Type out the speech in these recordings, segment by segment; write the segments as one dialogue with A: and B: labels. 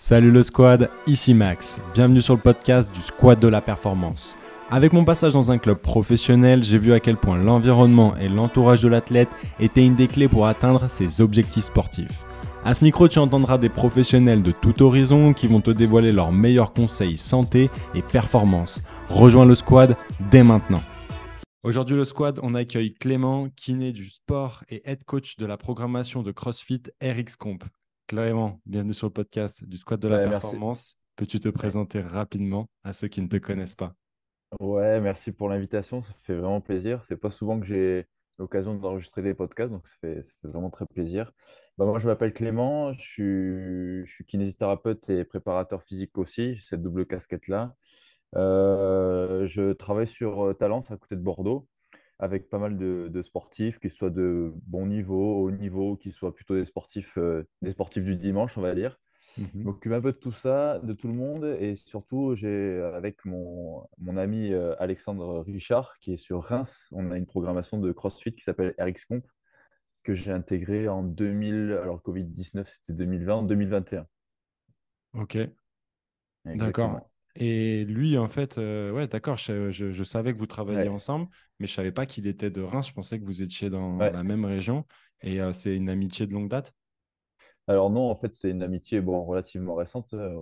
A: Salut le squad, ici Max. Bienvenue sur le podcast du Squad de la Performance. Avec mon passage dans un club professionnel, j'ai vu à quel point l'environnement et l'entourage de l'athlète étaient une des clés pour atteindre ses objectifs sportifs. À ce micro, tu entendras des professionnels de tout horizon qui vont te dévoiler leurs meilleurs conseils santé et performance. Rejoins le squad dès maintenant. Aujourd'hui, le squad, on accueille Clément, kiné du sport et head coach de la programmation de CrossFit RX Comp. Clément, bienvenue sur le podcast du squad de la
B: Ouais,
A: performance. Peux-tu te présenter rapidement à ceux qui ne te connaissent pas?
B: Ouais, merci pour l'invitation, ça fait vraiment plaisir. C'est pas souvent que j'ai l'occasion d'enregistrer des podcasts, donc ça fait, ça fait vraiment très plaisir. Bah, moi, je m'appelle Clément, je suis, je suis kinésithérapeute et préparateur physique aussi, j'ai cette double casquette-là. Euh, je travaille sur euh, Talence à côté de Bordeaux, avec pas mal de, de sportifs, qui soient de bon niveau, haut niveau, qui soient plutôt des sportifs, euh, des sportifs du dimanche, on va dire. Je
A: Mhm.
B: m'occupe un peu de tout ça, de tout le monde, et surtout, j'ai, avec mon, mon ami euh, Alexandre Richard, qui est sur Reims, on a une programmation de CrossFit qui s'appelle RX-Comp, que j'ai intégrée en 2000, alors Covid-19, c'était 2020, 2021,
A: Ok, d'accord. Et lui, en fait, euh, ouais, d'accord, je, je- je savais que vous travailliez
B: Ouais,
A: ensemble, mais je savais pas qu'il était de Reims. Je pensais que vous étiez dans
B: ouais.
A: la même région. Et euh, c'est une amitié de longue date?
B: Alors non, en fait, c'est une amitié bon, relativement récente euh,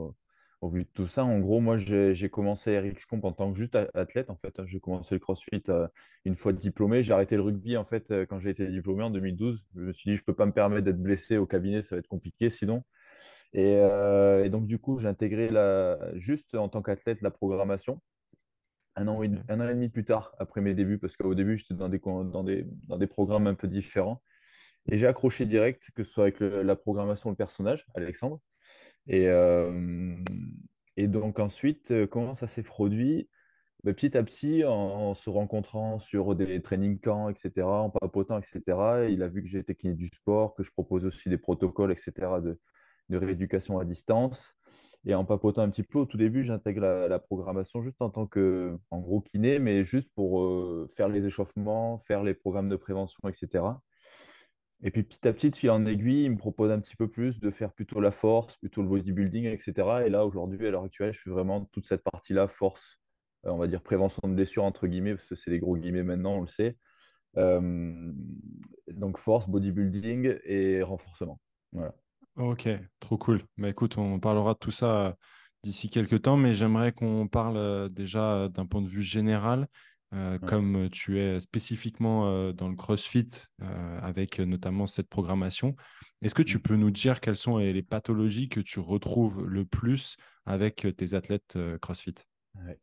B: au, vu de tout ça. En gros, moi, j'ai commencé RX Comp en tant que juste athlète, en fait. J'ai commencé le CrossFit euh, une fois diplômé. J'ai arrêté le rugby, en fait, quand j'ai été diplômé en 2012. Je me suis dit, je peux pas me permettre d'être blessé au cabinet, ça va être compliqué sinon. Et, euh, et donc, du coup, j'ai intégré la, juste en tant qu'athlète la programmation. Un an, un an et demi plus tard, après mes débuts, parce qu'au début, j'étais dans des, dans des, dans des programmes un peu différents. Et j'ai accroché direct, que ce soit avec le- la programmation, le personnage, Alexandre. Et, euh, et donc ensuite, euh, comment ça s'est produit? Ben, petit à petit, en, en se rencontrant sur des training camps, etc., en papotant, etc., il a vu que j'étais kiné du sport, que je propose aussi des protocoles, etc., de, de rééducation à distance. Et en papotant un petit peu, au tout début, j'intègre la, programmation juste en tant que, en gros, kiné, mais juste pour euh, faire les échauffements, faire les programmes de prévention, etc. Et puis petit à petit, fil en aiguille, il me propose un petit peu plus de faire plutôt la force, plutôt le bodybuilding, etc. Et là, aujourd'hui, à l'heure actuelle, je fais vraiment toute cette partie-là, force, euh, on va dire prévention de blessures, entre guillemets, parce que c'est des gros guillemets maintenant, on le sait. Euh, donc force, bodybuilding et renforcement. Voilà.
A: Ok, trop cool. Bah, écoute, on parlera de tout ça euh, d'ici quelques temps, mais j'aimerais qu'on parle euh, déjà euh, d'un point de vue général. Euh,
B: Ouais.
A: comme tu es spécifiquement dans le CrossFit, euh, avec notamment cette programmation, est-ce que tu
B: Mm.
A: peux nous dire quelles sont les, pathologies que tu retrouves le plus avec tes athlètes CrossFit?
B: Ouais.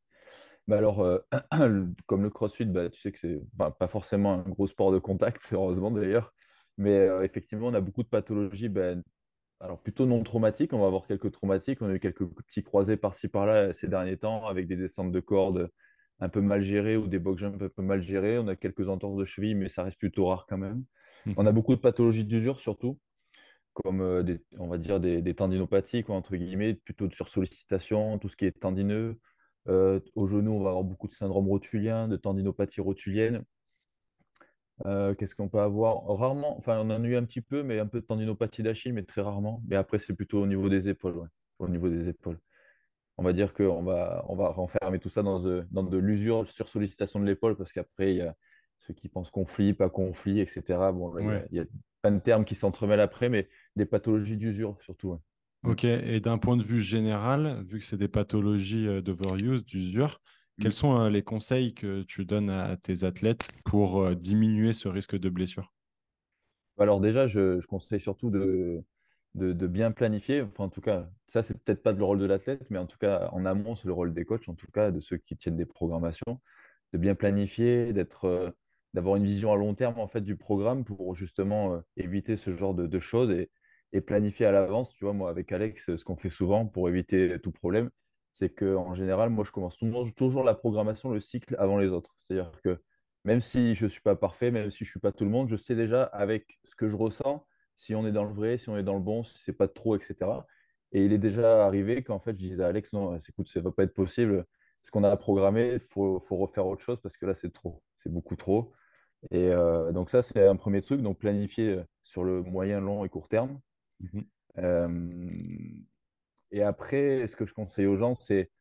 B: Bah alors, euh, comme le CrossFit, bah, tu sais que c'est enfin, pas forcément un gros sport de contact, heureusement d'ailleurs. Mais euh, effectivement, on a beaucoup de pathologies ben, Alors plutôt non traumatiques, on va avoir quelques traumatiques. On a eu quelques petits croisés par-ci par-là ces derniers temps avec des descentes de cordes un peu mal gérées ou des box jumps un peu mal gérés. On a quelques entorses de cheville, mais ça reste plutôt rare quand même. On a beaucoup de pathologies d'usure surtout, comme euh, des, on va dire des, des tendinopathies, quoi, entre guillemets, plutôt de sursollicitation, tout ce qui est tendineux. Euh, au genou, on va avoir beaucoup de syndrome rotulien, de tendinopathie rotulienne. Euh, qu'est-ce qu'on peut avoir? Rarement, enfin, on en a eu un petit peu, mais un peu de tendinopathie d'Achille, mais très rarement. Mais après, c'est plutôt au niveau des épaules, ouais. Au niveau des épaules. On va dire qu'on va, on va renfermer tout ça dans de, dans de l'usure sur sollicitation de l'épaule, parce qu'après, il y a ceux qui pensent conflit, pas conflit, etc. Bon, là, il y
A: Ouais.
B: a, il y a plein de termes qui s'entremêlent après, mais des pathologies d'usure surtout. ouais.
A: Ok, et d'un point de vue général, vu que c'est des pathologies euh, d'overuse, d'usure, quels
B: Mm.
A: sont euh, les conseils que tu donnes à tes athlètes pour diminuer ce risque de blessure?
B: Alors déjà, je, je conseille surtout de, de, de bien planifier. Enfin, en tout cas, ça, c'est peut-être pas le rôle de l'athlète, mais en tout cas, en amont, c'est le rôle des coachs, en tout cas, de ceux qui tiennent des programmations, de bien planifier, d'être, euh, d'avoir une vision à long terme, en fait, du programme pour justement euh, éviter ce genre de, de choses et, et planifier à l'avance. Tu vois, moi, avec Alex, ce qu'on fait souvent pour éviter tout problème, c'est qu'en général, moi, je commence toujours, la programmation, le cycle avant les autres. C'est-à-dire que même si je ne suis pas parfait, même si je ne suis pas tout le monde, je sais déjà avec ce que je ressens, si on est dans le vrai, si on est dans le bon, si c'est pas trop, etc. Et il est déjà arrivé qu'en fait, je disais à Alex, non, écoute, ça ne va pas être possible. Ce qu'on a programmé, il faut, faut refaire autre chose parce que là, c'est trop. C'est beaucoup trop. Et euh, donc ça, c'est un premier truc. Donc planifier sur le moyen, long et court terme. Euh, et après, ce que je conseille aux gens, c'est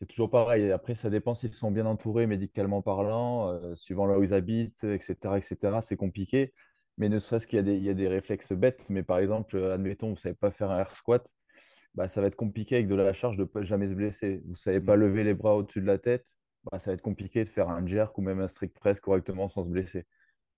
B: c'est toujours pareil. Après, ça dépend s'ils sont bien entourés médicalement parlant, euh, suivant là où ils habitent, etc., etc. C'est compliqué. Mais ne serait-ce qu'il y a des, il y a des réflexes bêtes. Mais par exemple, admettons, vous ne savez pas faire un air squat, bah, ça va être compliqué avec de la charge de ne pas jamais se blesser. Vous ne savez pas lever les bras au-dessus de la tête, bah, ça va être compliqué de faire un jerk ou même un strict press correctement sans se blesser.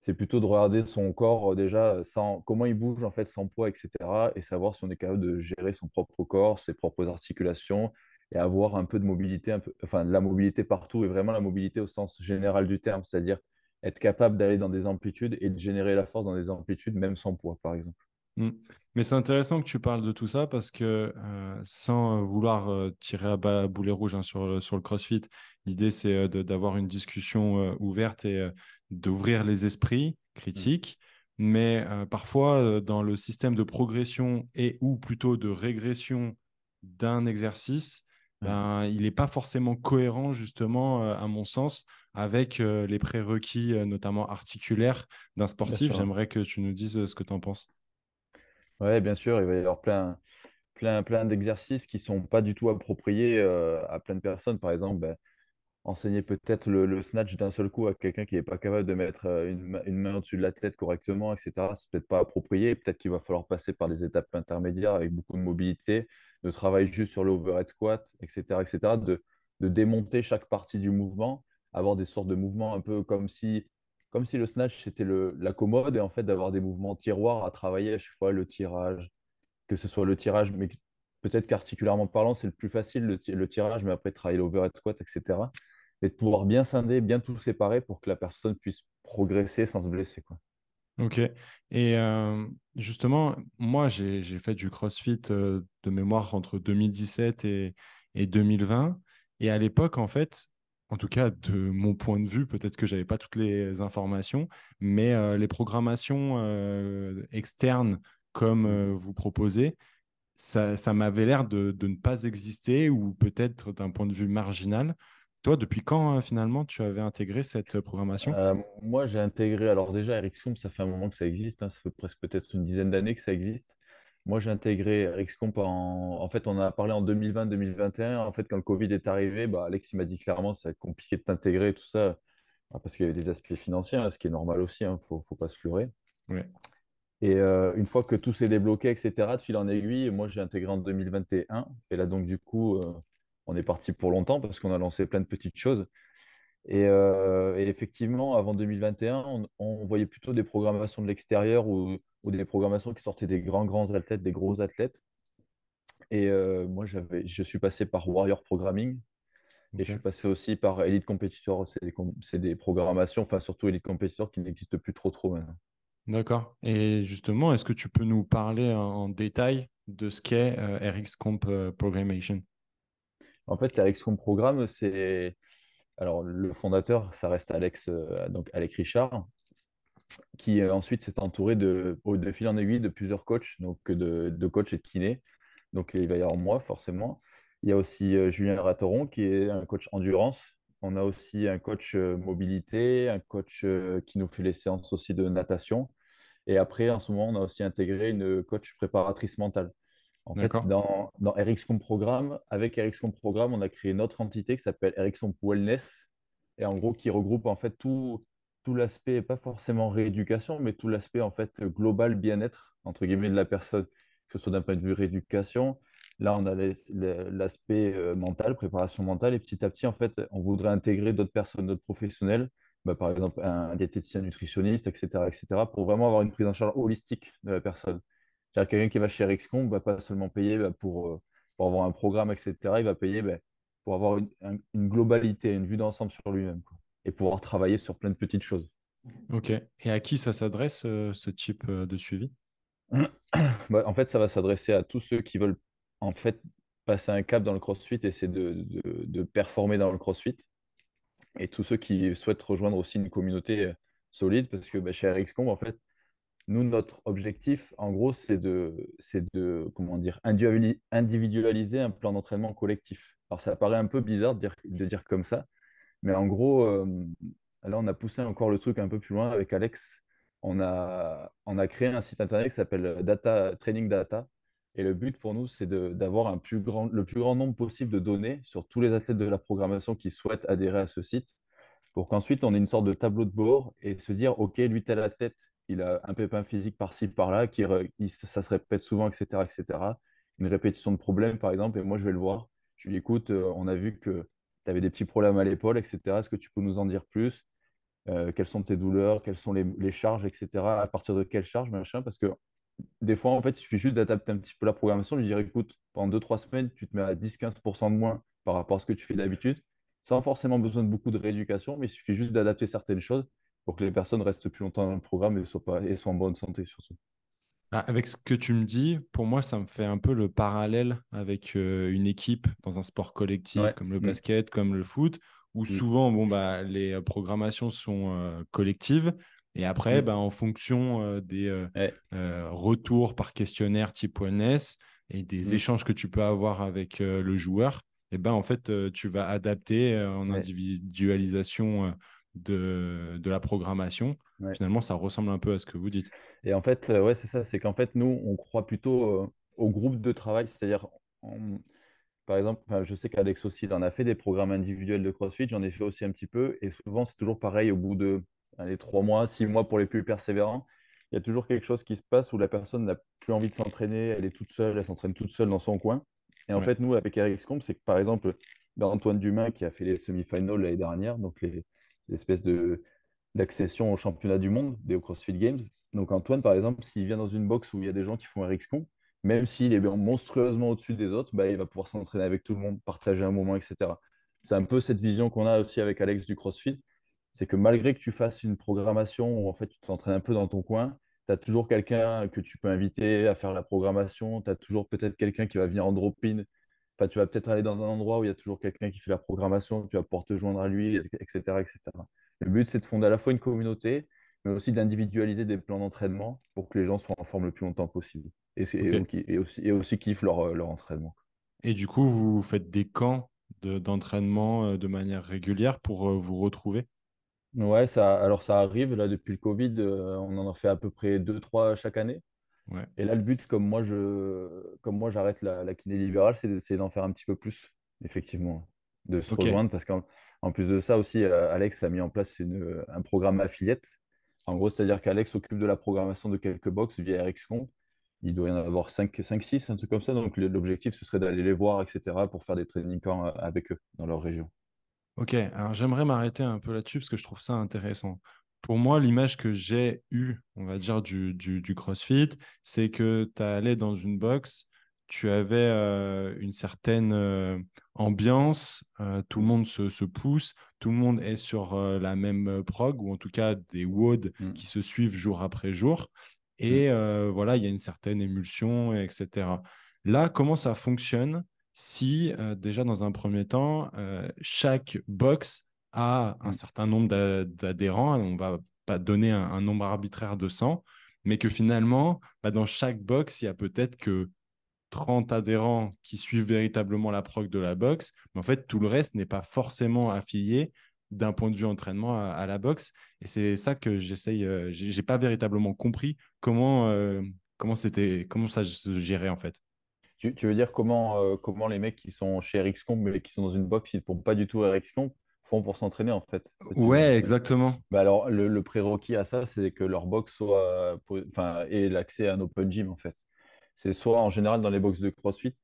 B: C'est plutôt de regarder son corps euh, déjà, sans, comment il bouge en fait sans poids, etc. Et savoir si on est capable de gérer son propre corps, ses propres articulations et avoir un peu de mobilité, un peu, enfin de la mobilité partout et vraiment la mobilité au sens général du terme, c'est-à-dire être capable d'aller dans des amplitudes et de générer la force dans des amplitudes même sans poids, par exemple.
A: Mm. Mais c'est intéressant que tu parles de tout ça parce que euh, sans vouloir euh, tirer à, bas, boulet rouge hein, sur, sur le CrossFit, l'idée c'est euh, d'avoir une discussion ouverte et d'ouvrir les esprits critiques. Mais parfois, dans le système de progression et ou plutôt de régression d'un exercice, ben, il n'est pas forcément cohérent, justement, à mon sens, avec les prérequis, notamment articulaires, d'un sportif. J'aimerais que tu nous dises ce que tu en penses.
B: Oui, bien sûr, il va y avoir plein, plein, plein d'exercices qui ne sont pas du tout appropriés euh, à plein de personnes. Par exemple, ben, enseigner peut-être le, snatch d'un seul coup à quelqu'un qui n'est pas capable de mettre euh, une, main au-dessus de la tête correctement, etc. C'est peut-être pas approprié. Peut-être qu'il va falloir passer par des étapes intermédiaires avec beaucoup de mobilité, de travailler juste sur l'overhead squat, etc., etc., de démonter chaque partie du mouvement, avoir des sortes de mouvements un peu comme si comme si le snatch c'était la commode et en fait d'avoir des mouvements tiroirs à travailler à chaque fois, le tirage, que ce soit le tirage, mais peut-être qu'articulairement parlant, c'est le plus facile le, tirage, mais après travailler l'overhead squat, etc. Et de pouvoir bien scinder, bien tout séparer pour que la personne puisse progresser sans se blesser. Quoi.
A: Ok. Et euh, justement, moi, j'ai fait du CrossFit euh, de mémoire entre 2017 et, et 2020. Et à l'époque, en fait, en tout cas de mon point de vue, peut-être que je n'avais pas toutes les informations, mais euh, les programmations euh, externes comme euh, vous proposez, ça, m'avait l'air de, ne pas exister ou peut-être d'un point de vue marginal. Toi, depuis quand finalement tu avais intégré cette programmation?
B: Moi, j'ai intégré, alors déjà, Eric ça fait un moment que ça existe, hein, ça fait presque peut-être une dizaine d'années que ça existe. Moi, j'ai intégré RxComp en... En fait, on a parlé en 2020-2021. En fait, quand le Covid est arrivé, bah, Alex, il m'a dit clairement, ça va être compliqué de t'intégrer, tout ça, bah, parce qu'il y avait des aspects financiers, hein, ce qui est normal aussi, il hein, ne faut, faut, pas se leurrer. Et euh, une fois que tout s'est débloqué, etc., de fil en aiguille, moi, j'ai intégré en 2021. Et là, donc, du coup, euh, on est parti pour longtemps parce qu'on a lancé plein de petites choses. Euh, et, effectivement, avant 2021, on, on, voyait plutôt des programmations de l'extérieur ou ou des programmations qui sortaient des grands, grands athlètes, des gros athlètes. Et euh, moi, je suis passé par Warrior Programming. Et je suis passé aussi par Elite Competitor. C'est des, programmations, enfin surtout Elite Competitor qui n'existent plus trop trop maintenant.
A: D'accord. Et justement, est-ce que tu peux nous parler en, détail de ce qu'est euh, RxComp euh, Programmation?
B: En fait, RxComp Programme, c'est... Alors, le fondateur, ça reste Alex, donc Alex Richard qui euh, ensuite s'est entouré de, de fil en aiguille de plusieurs coachs, donc de, de coachs et de kinés. Donc il va y avoir moi, forcément. Il y a aussi euh, Julien Ratoron, qui est un coach endurance. On a aussi un coach euh, mobilité, un coach qui nous fait les séances aussi de natation. Et après, en ce moment, on a aussi intégré une coach préparatrice mentale. En fait, dans, dans RxCom Programme, avec RxCom Programme, on a créé une autre entité qui s'appelle RxCom Wellness, et en gros, qui regroupe en fait tout, tout l'aspect, pas forcément rééducation, mais tout l'aspect en fait global bien-être, entre guillemets, de la personne, que ce soit d'un point de vue rééducation. Là, on a l'aspect euh, mental, préparation mentale, et petit à petit, en fait, on voudrait intégrer d'autres personnes, d'autres professionnels, bah, par exemple un diététicien nutritionniste, etc., etc., pour vraiment avoir une prise en charge holistique de la personne. Quelqu'un qui va chez RxCom ne va pas seulement payer bah, pour, euh, pour avoir un programme, etc., il va payer bah, pour avoir une, une globalité, une vue d'ensemble sur lui-même et pouvoir travailler sur plein de petites choses.
A: Ok. Et à qui ça s'adresse, euh, ce type euh, de suivi?
B: Bah, En fait, ça va s'adresser à tous ceux qui veulent en fait passer un cap dans le CrossFit et c'est de, de, performer dans le CrossFit. Et tous ceux qui souhaitent rejoindre aussi une communauté solide, parce que chez RxComb, en fait, nous, notre objectif, en gros, c'est de, c'est de, comment dire, individualiser un plan d'entraînement collectif. Alors, ça paraît un peu bizarre de dire, comme ça, mais en gros, euh, là, on a poussé encore le truc un peu plus loin avec Alex. On a, on a créé un site internet qui s'appelle Data Training Data. Et le but pour nous, c'est d'avoir plus grand, le plus grand nombre possible de données sur tous les athlètes de la programmation qui souhaitent adhérer à ce site pour qu'ensuite on ait une sorte de tableau de bord et se dire, OK, lui, tel athlète, il a un pépin physique par-ci, par-là, qui, ça se répète souvent, etc., etc. Une répétition de problèmes, par exemple, et moi, je vais le voir. Je lui dis, écoute, euh, on a vu que tu avais des petits problèmes à l'épaule, etc. Est-ce que tu peux nous en dire plus? Euh, Quelles sont tes douleurs? Quelles sont les, charges, etc. À partir de quelles charges, machin? Parce que des fois, en fait, il suffit juste d'adapter un petit peu la programmation, lui dire, écoute, pendant 2-3 semaines, tu te mets à 10-15% de moins par rapport à ce que tu fais d'habitude sans forcément besoin de beaucoup de rééducation, mais il suffit juste d'adapter certaines choses pour que les personnes restent plus longtemps dans le programme et soient, pas, et soient en bonne santé surtout.
A: Ah, avec ce que tu me dis, pour moi, ça me fait un peu le parallèle avec euh, une équipe dans un sport collectif comme le mm. basket, comme le foot, où mm. souvent bon, bah, les euh, programmations sont euh, collectives. Et après, mm. bah, en fonction des retours par questionnaire type ONS et des échanges que tu peux avoir avec le joueur, et ben, en fait, tu vas adapter en individualisation de, de, la programmation. Finalement, ça ressemble un peu à ce que vous dites.
B: Et en fait, ouais, c'est ça, c'est qu'en fait, nous, on croit plutôt au groupe de travail, c'est-à-dire, par exemple, je sais qu'Alex aussi, il en a fait des programmes individuels de CrossFit, j'en ai fait aussi un petit peu, et souvent, c'est toujours pareil, au bout de allez, trois mois, six mois pour les plus persévérants, il y a toujours quelque chose qui se passe où la personne n'a plus envie de s'entraîner, elle est toute seule, elle s'entraîne toute seule dans son coin. Et en fait, nous, avec RxComp, c'est que par exemple, Antoine Dumas qui a fait les semi-finals l'année dernière, donc les, espèces de d'accession au championnat du monde des CrossFit Games. Donc Antoine, par exemple, s'il vient dans une box où il y a des gens qui font RxComp, même s'il est monstrueusement au-dessus des autres, bah, il va pouvoir s'entraîner avec tout le monde, partager un moment, etc. C'est un peu cette vision qu'on a aussi avec Alex du CrossFit. C'est que malgré que tu fasses une programmation où en fait tu t'entraînes un peu dans ton coin, tu as toujours quelqu'un que tu peux inviter à faire la programmation, tu as toujours peut-être quelqu'un qui va venir en drop-in. Enfin, tu vas peut-être aller dans un endroit où il y a toujours quelqu'un qui fait la programmation, tu vas pouvoir te joindre à lui, etc. etc. Le but, c'est de fonder à la fois une communauté, mais aussi d'individualiser des plans d'entraînement pour que les gens soient en forme le plus longtemps possible et, et, aussi, et aussi kiffent leur, leur, entraînement.
A: Et du coup, vous faites des camps d'entraînement euh, de, manière régulière pour euh, vous retrouver?
B: Ouais, ça, alors ça arrive, là, depuis le Covid, euh, on en a fait à peu près 2-3 chaque année. Et là, le but, comme moi, je, comme moi, j'arrête la, la kiné libérale, c'est d'essayer d'en faire un petit peu plus, effectivement, de se rejoindre, parce qu'en plus de ça aussi, euh, Alex a mis en place une, un programme affiliate. En gros, c'est-à-dire qu'Alex s'occupe de la programmation de quelques box via RxComp. Il doit y en avoir 5-6, un truc comme ça. Donc, l'objectif, ce serait d'aller les voir, etc., pour faire des training camps avec eux dans leur région.
A: Ok, alors j'aimerais m'arrêter un peu là-dessus parce que je trouve ça intéressant. Pour moi, l'image que j'ai eue, on va dire, du, du, CrossFit, c'est que tu allais dans une box, tu avais euh, une certaine euh, ambiance, euh, tout le monde se, se, pousse, tout le monde est sur la même prog, ou en tout cas des WOD mmh. qui se suivent jour après jour. Et mmh. voilà, il y a une certaine émulsion, etc. Là, comment ça fonctionne si déjà dans un premier temps, chaque box a un certain nombre d'adhérents, on va pas donner un, nombre arbitraire de 100, mais que finalement, bah, dans chaque box, il y a peut-être que 30 adhérents qui suivent véritablement la prog de la box, mais en fait, tout le reste n'est pas forcément affilié d'un point de vue entraînement à, la boxe. Et c'est ça que j'essaye, euh, j'ai pas véritablement compris comment, comment, comment ça se gérait en fait.
B: Tu, veux dire comment, euh, comment les mecs qui sont chez RxComp mais qui sont dans une box, ils ne font pas du tout RxComp, font pour s'entraîner en fait
A: Ouais, exactement.
B: Bah alors, le, prérequis à ça, c'est que leur box soit, enfin, ait l'accès à un open gym en fait. C'est soit en général dans les box de CrossFit,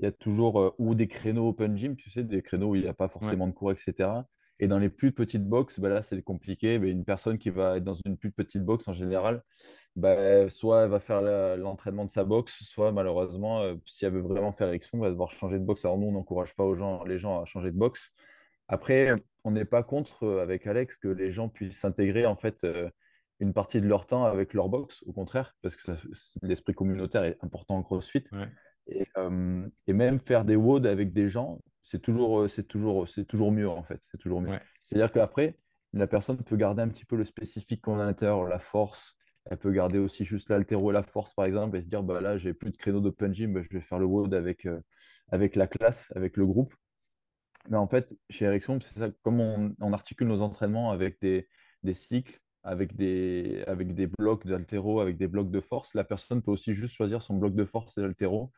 B: il y a toujours euh, ou des créneaux open gym, tu sais, des créneaux où il n'y a pas forcément de cours, etc. Et dans les plus petites box, bah là, c'est compliqué. Mais une personne qui va être dans une plus petite box, en général, bah, soit elle va faire l'entraînement de sa box, soit malheureusement, euh, si elle veut vraiment faire érection, elle va devoir changer de box. Alors nous, on n'encourage pas aux gens, les gens à changer de box. Après, on n'est pas contre, euh, avec Alex, que les gens puissent s'intégrer en fait euh, une partie de leur temps avec leur box, au contraire, parce que l'esprit communautaire est important en CrossFit. Et, et, même faire des WOD avec des gens, c'est toujours, euh, c'est toujours, c'est toujours mieux en fait. C'est toujours mieux. C'est-à-dire qu'après, la personne peut garder un petit peu le spécifique qu'on a à l'intérieur, la force. Elle peut garder aussi juste l'altéro et la force par exemple et se dire bah là j'ai plus de créneau d'open gym, bah, je vais faire le WOD avec, euh, avec la classe, avec le groupe. Mais en fait, chez Ericsson, c'est ça, comme on, articule nos entraînements avec des, des cycles, avec des, avec des blocs d'altéro, avec des blocs de force. La personne peut aussi juste choisir son bloc de force et d'altéro.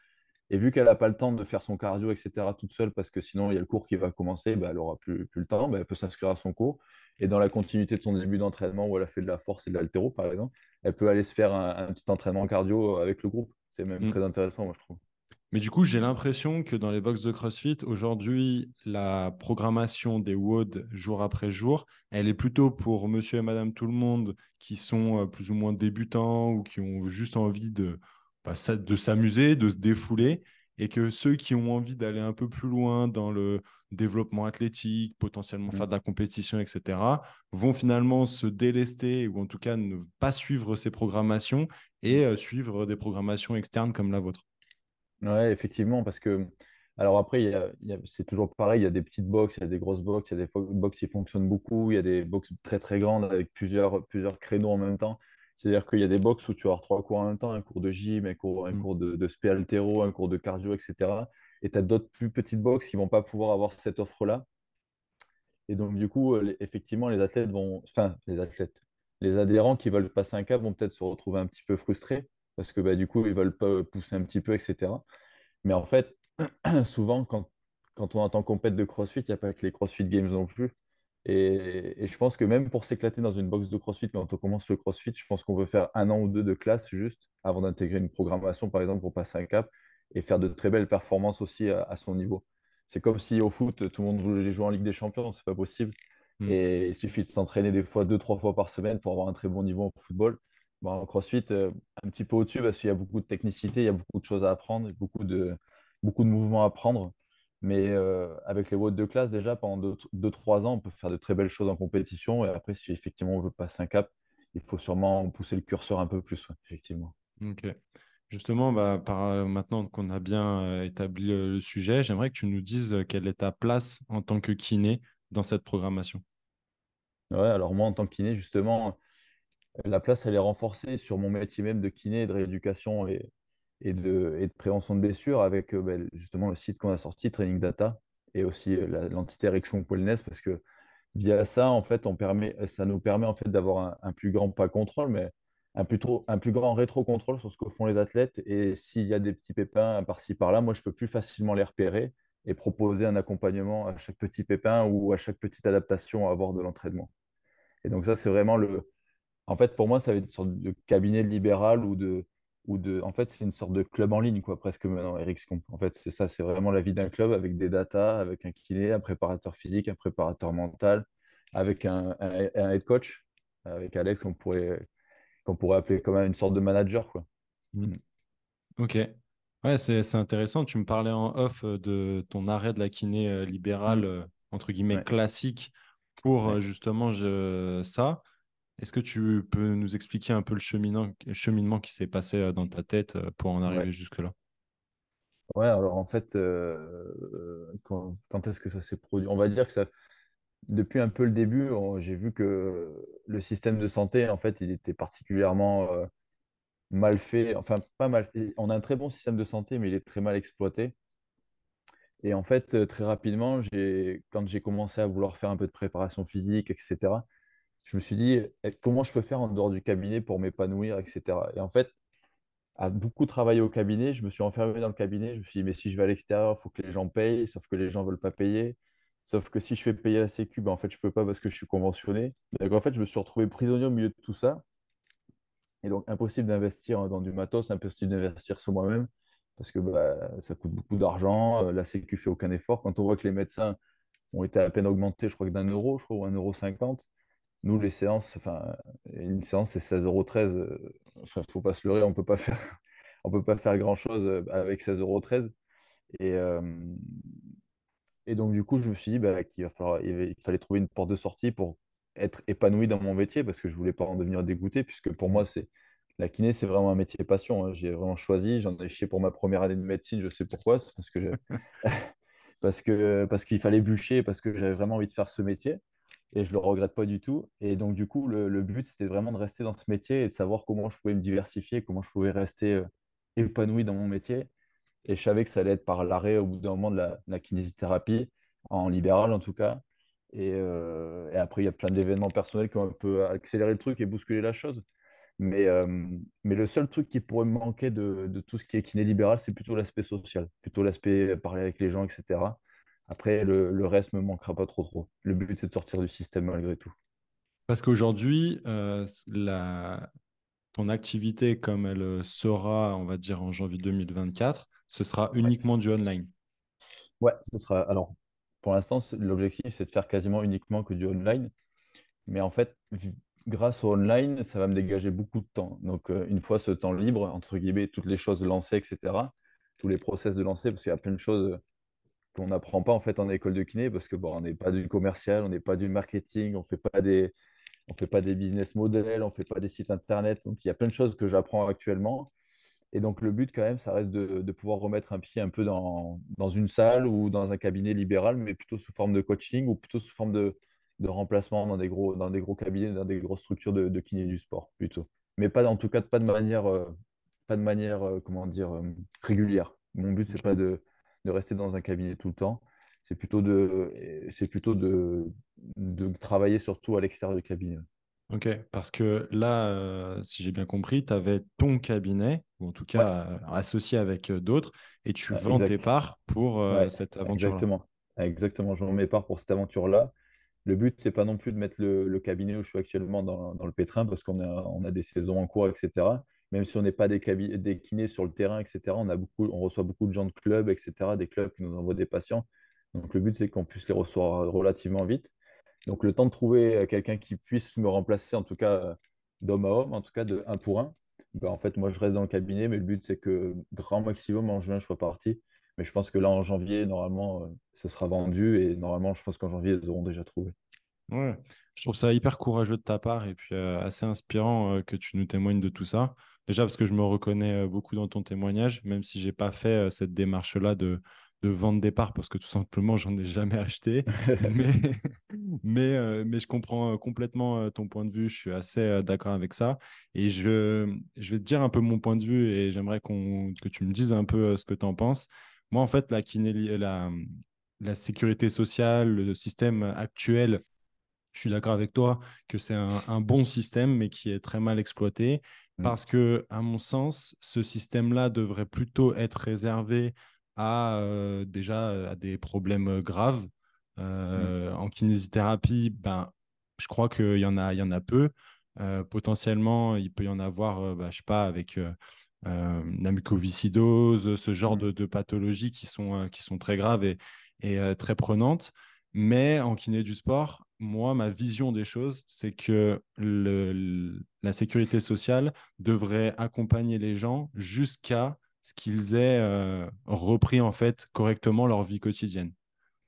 B: Et vu qu'elle n'a pas le temps de faire son cardio, etc., toute seule, parce que sinon il y a le cours qui va commencer, bah, elle n'aura plus, plus, le temps, bah, elle peut s'inscrire à son cours. Et dans la continuité de son début d'entraînement, où elle a fait de la force et de l'altéro, par exemple, elle peut aller se faire un, petit entraînement cardio avec le groupe. C'est même mm. très intéressant, moi, je trouve.
A: Mais du coup, j'ai l'impression que dans les box de CrossFit, aujourd'hui, la programmation des WOD jour après jour, elle est plutôt pour monsieur et madame tout le monde qui sont euh, plus ou moins débutants ou qui ont juste envie de, bah, de s'amuser, de se défouler, et que ceux qui ont envie d'aller un peu plus loin dans le développement athlétique, potentiellement faire mmh. de la compétition, etc., vont finalement se délester ou en tout cas ne pas suivre ces programmations et euh, suivre des programmations externes comme la vôtre.
B: Ouais, effectivement, parce que, alors après, c'est toujours pareil, il y a des petites box, il y a des grosses box, il y a des box qui fonctionnent beaucoup, il y a des box très très grandes avec plusieurs, plusieurs créneaux en même temps. C'est-à-dire qu'il y a des box où tu vas avoir trois cours en même temps, un cours de gym, un cours, un mm. cours de, de spé un cours de cardio, etc. Et tu as d'autres plus petites box qui ne vont pas pouvoir avoir cette offre-là. Et donc, du coup, effectivement, les athlètes vont. Enfin, les athlètes. Les adhérents qui veulent passer un cap vont peut-être se retrouver un petit peu frustrés parce que bah, du coup, ils veulent pas pousser un petit peu, etc. Mais en fait, souvent, quand, quand on entend compète de CrossFit, il n'y a pas que les CrossFit Games non plus. Et, je pense que même pour s'éclater dans une box de CrossFit, quand on commence le CrossFit, je pense qu'on veut faire un an ou deux de classe juste avant d'intégrer une programmation, par exemple, pour passer un cap et faire de très belles performances aussi à, son niveau. C'est comme si au foot, tout le monde voulait jouer en Ligue des Champions, c'est pas possible. Mm. Et il suffit de s'entraîner des fois deux, trois fois par semaine pour avoir un très bon niveau en football. Bon, en CrossFit, euh, un petit peu au-dessus parce qu'il y a beaucoup de technicité, il y a beaucoup de choses à apprendre, beaucoup de, beaucoup de mouvements à apprendre. Mais euh, avec les WOD de classe, déjà, pendant 2-3 ans, on peut faire de très belles choses en compétition. Et après, si effectivement on veut passer un cap, il faut sûrement pousser le curseur un peu plus, effectivement.
A: Ok. Justement, bah, par, euh, maintenant qu'on a bien euh, établi le sujet, j'aimerais que tu nous dises quelle est ta place en tant que kiné dans cette programmation.
B: Ouais, alors moi, en tant que kiné, justement, la place, elle est renforcée sur mon métier même de kiné, de rééducation et, de, prévention de blessures avec euh, ben, justement le site qu'on a sorti, Training Data, et aussi euh, l'entité érection wellness, parce que via ça, en fait, permet, ça nous permet en fait d'avoir un, plus grand, pas contrôle, mais un plus, un plus grand rétro-contrôle sur ce que font les athlètes. Et s'il y a des petits pépins par-ci, par-là, moi, je peux plus facilement les repérer et proposer un accompagnement à chaque petit pépin ou à chaque petite adaptation à avoir de l'entraînement. Et donc ça, c'est vraiment le... En fait, pour moi, ça va être une sorte de cabinet libéral ou de, de, en fait, c'est une sorte de club en ligne, quoi, presque maintenant, RxComp. En fait, c'est ça, c'est vraiment la vie d'un club avec des datas, avec un kiné, un préparateur physique, un préparateur mental, avec un, un, head coach, avec Alex, qu'on pourrait, qu'on pourrait appeler comme une sorte de manager, quoi.
A: Mmh. Mm. Ok. Ouais, c'est intéressant. Tu me parlais en off euh, de ton arrêt de la kiné euh, libérale, mmh. euh, entre guillemets, classique, pour justement je, ça. Est-ce que tu peux nous expliquer un peu le cheminement, cheminement qui s'est passé euh, dans ta tête euh, pour en arriver jusque-là?
B: Ouais, alors en fait, euh, quand, est-ce que ça s'est produit? On va dire que ça, depuis un peu le début, j'ai vu que le système de santé, en fait, il était particulièrement mal fait. Enfin, pas mal fait. On a un très bon système de santé, mais il est très mal exploité. Et en fait, très rapidement, quand j'ai commencé à vouloir faire un peu de préparation physique, etc., je me suis dit, eh, comment je peux faire en dehors du cabinet pour m'épanouir, etc. Et en fait, à beaucoup travailler au cabinet, je me suis enfermé dans le cabinet. Je me suis dit, mais si je vais à l'extérieur, il faut que les gens payent, sauf que les gens ne veulent pas payer. Sauf que si je fais payer la Sécu, ben, en fait, je ne peux pas parce que je suis conventionné. Donc, en fait, je me suis retrouvé prisonnier au milieu de tout ça. Et donc, impossible d'investir dans du matos, impossible d'investir sur moi-même parce que bah, ça coûte beaucoup d'argent. Euh, la Sécu fait aucun effort. Quand on voit que les médecins ont été à peine augmentés, je crois que d'un euro, je crois, ou un euro cinquante, nous, les séances, enfin, une séance, c'est 16,13 euros. Enfin, faut pas se leurrer, on peut pas faire, on peut pas faire grand-chose euh, avec 16,13 euros. Et, euh, et donc, du coup, je me suis dit bah, qu'il va falloir, il fallait trouver une porte de sortie pour être épanoui dans mon métier parce que je voulais pas en devenir dégoûté, puisque pour moi, c'est la kiné, c'est vraiment un métier passion. Hein. J'ai vraiment choisi. J'en ai chié pour ma première année de médecine. Je sais pourquoi. Parce que parce que parce qu'il fallait bûcher, parce que j'avais vraiment envie de faire ce métier et je le regrette pas du tout. Et donc, du coup, le, but, c'était vraiment de rester dans ce métier et de savoir comment je pouvais me diversifier, comment je pouvais rester euh, épanoui dans mon métier. Et je savais que ça allait être par l'arrêt au bout d'un moment de la, kinésithérapie, en libéral en tout cas. Et, euh, et après, il y a plein d'événements personnels qui ont un peu accéléré le truc et bousculé la chose. Mais, euh, mais le seul truc qui pourrait me manquer de, de tout ce qui est kiné libéral, c'est plutôt l'aspect social, plutôt l'aspect parler avec les gens, etc. Après, le, le reste me manquera pas trop trop. Le but, c'est de sortir du système malgré tout.
A: Parce qu'aujourd'hui, euh, la... ton activité, comme elle euh, sera, on va dire, en janvier 2024, ce sera
B: Ouais,
A: uniquement du online?
B: ouais, ce sera. Alors, pour l'instant, l'objectif, c'est de faire quasiment uniquement que du online. Mais en fait, grâce au online, ça va me dégager beaucoup de temps. Donc, euh, une fois ce temps libre, entre guillemets, toutes les choses lancées, etc., tous les process de lancer, parce qu'il y a plein de choses qu'on n'apprend pas en fait en école de kiné, parce que bon, on n'est pas du commercial, on n'est pas du marketing, on fait pas des, on fait pas des business models, on fait pas des sites internet. Donc, il y a plein de choses que j'apprends actuellement. Et donc, le but, quand même, ça reste de, de pouvoir remettre un pied un peu dans, dans une salle ou dans un cabinet libéral, mais plutôt sous forme de coaching ou plutôt sous forme de, de remplacement dans des gros, dans des gros cabinets, dans des grosses structures de, de kiné du sport, plutôt. Mais pas, en tout cas, pas de manière, euh, pas de manière, euh, comment dire, euh, régulière. Mon but, c'est pas de, de rester dans un cabinet tout le temps. C'est plutôt de, c'est plutôt de, de travailler surtout à l'extérieur du cabinet.
A: Ok, parce que là, euh, si j'ai bien compris, tu avais ton cabinet, ou en tout
B: Ouais,
A: cas euh, associé avec euh, d'autres, et tu
B: ouais,
A: vends tes parts pour euh,
B: Ouais,
A: cette aventure-là.
B: exactement. Exactement. J'en mets part pour cette aventure-là. Le but, c'est pas non plus de mettre le, le cabinet où je suis actuellement dans, dans le pétrin parce qu'on a, on a des saisons en cours, etc. Même si on n'est pas des, des kinés sur le terrain, etc., on a beaucoup, on reçoit beaucoup de gens de clubs, etc., des clubs qui nous envoient des patients. Donc le but, c'est qu'on puisse les recevoir relativement vite. Donc le temps de trouver euh, quelqu'un qui puisse me remplacer, en tout cas euh, d'homme à homme, en tout cas de un pour un. Ben, en fait, moi, je reste dans le cabinet, mais le but, c'est que grand maximum en juin, je sois parti. Mais je pense que là, en janvier, normalement, euh, ce sera vendu et normalement, je pense qu'en janvier, ils auront déjà trouvé.
A: Ouais, je trouve ça hyper courageux de ta part et puis euh, assez inspirant euh, que tu nous témoignes de tout ça. Déjà parce que je me reconnais euh, beaucoup dans ton témoignage, même si j'ai pas fait cette démarche-là de, de vente des parts parce que tout simplement, j'en ai jamais acheté. Mais, mais, mais je comprends complètement ton point de vue, je suis assez d'accord avec ça. Et je, je vais te dire un peu mon point de vue et j'aimerais qu'on, que tu me dises un peu ce que tu en penses. Moi, en fait, la, kiné- la, la sécurité sociale, le système actuel, je suis d'accord avec toi que c'est un, un bon système, mais qui est très mal exploité
B: Mm,
A: parce que, à mon sens, ce système-là devrait plutôt être réservé à euh, déjà à des problèmes graves.
B: mm,
A: Euh, en kinésithérapie, ben, je crois qu'il y en a, il y en a peu. Euh, potentiellement, il peut y en avoir, bah, je sais pas, avec la mucoviscidose, ce genre
B: mm,
A: de, de pathologies qui sont, qui sont très graves et, et très prenantes. Mais en kiné du sport, moi, ma vision des choses, c'est que le- la sécurité sociale devrait accompagner les gens jusqu'à ce qu'ils aient euh, repris en fait correctement leur vie quotidienne.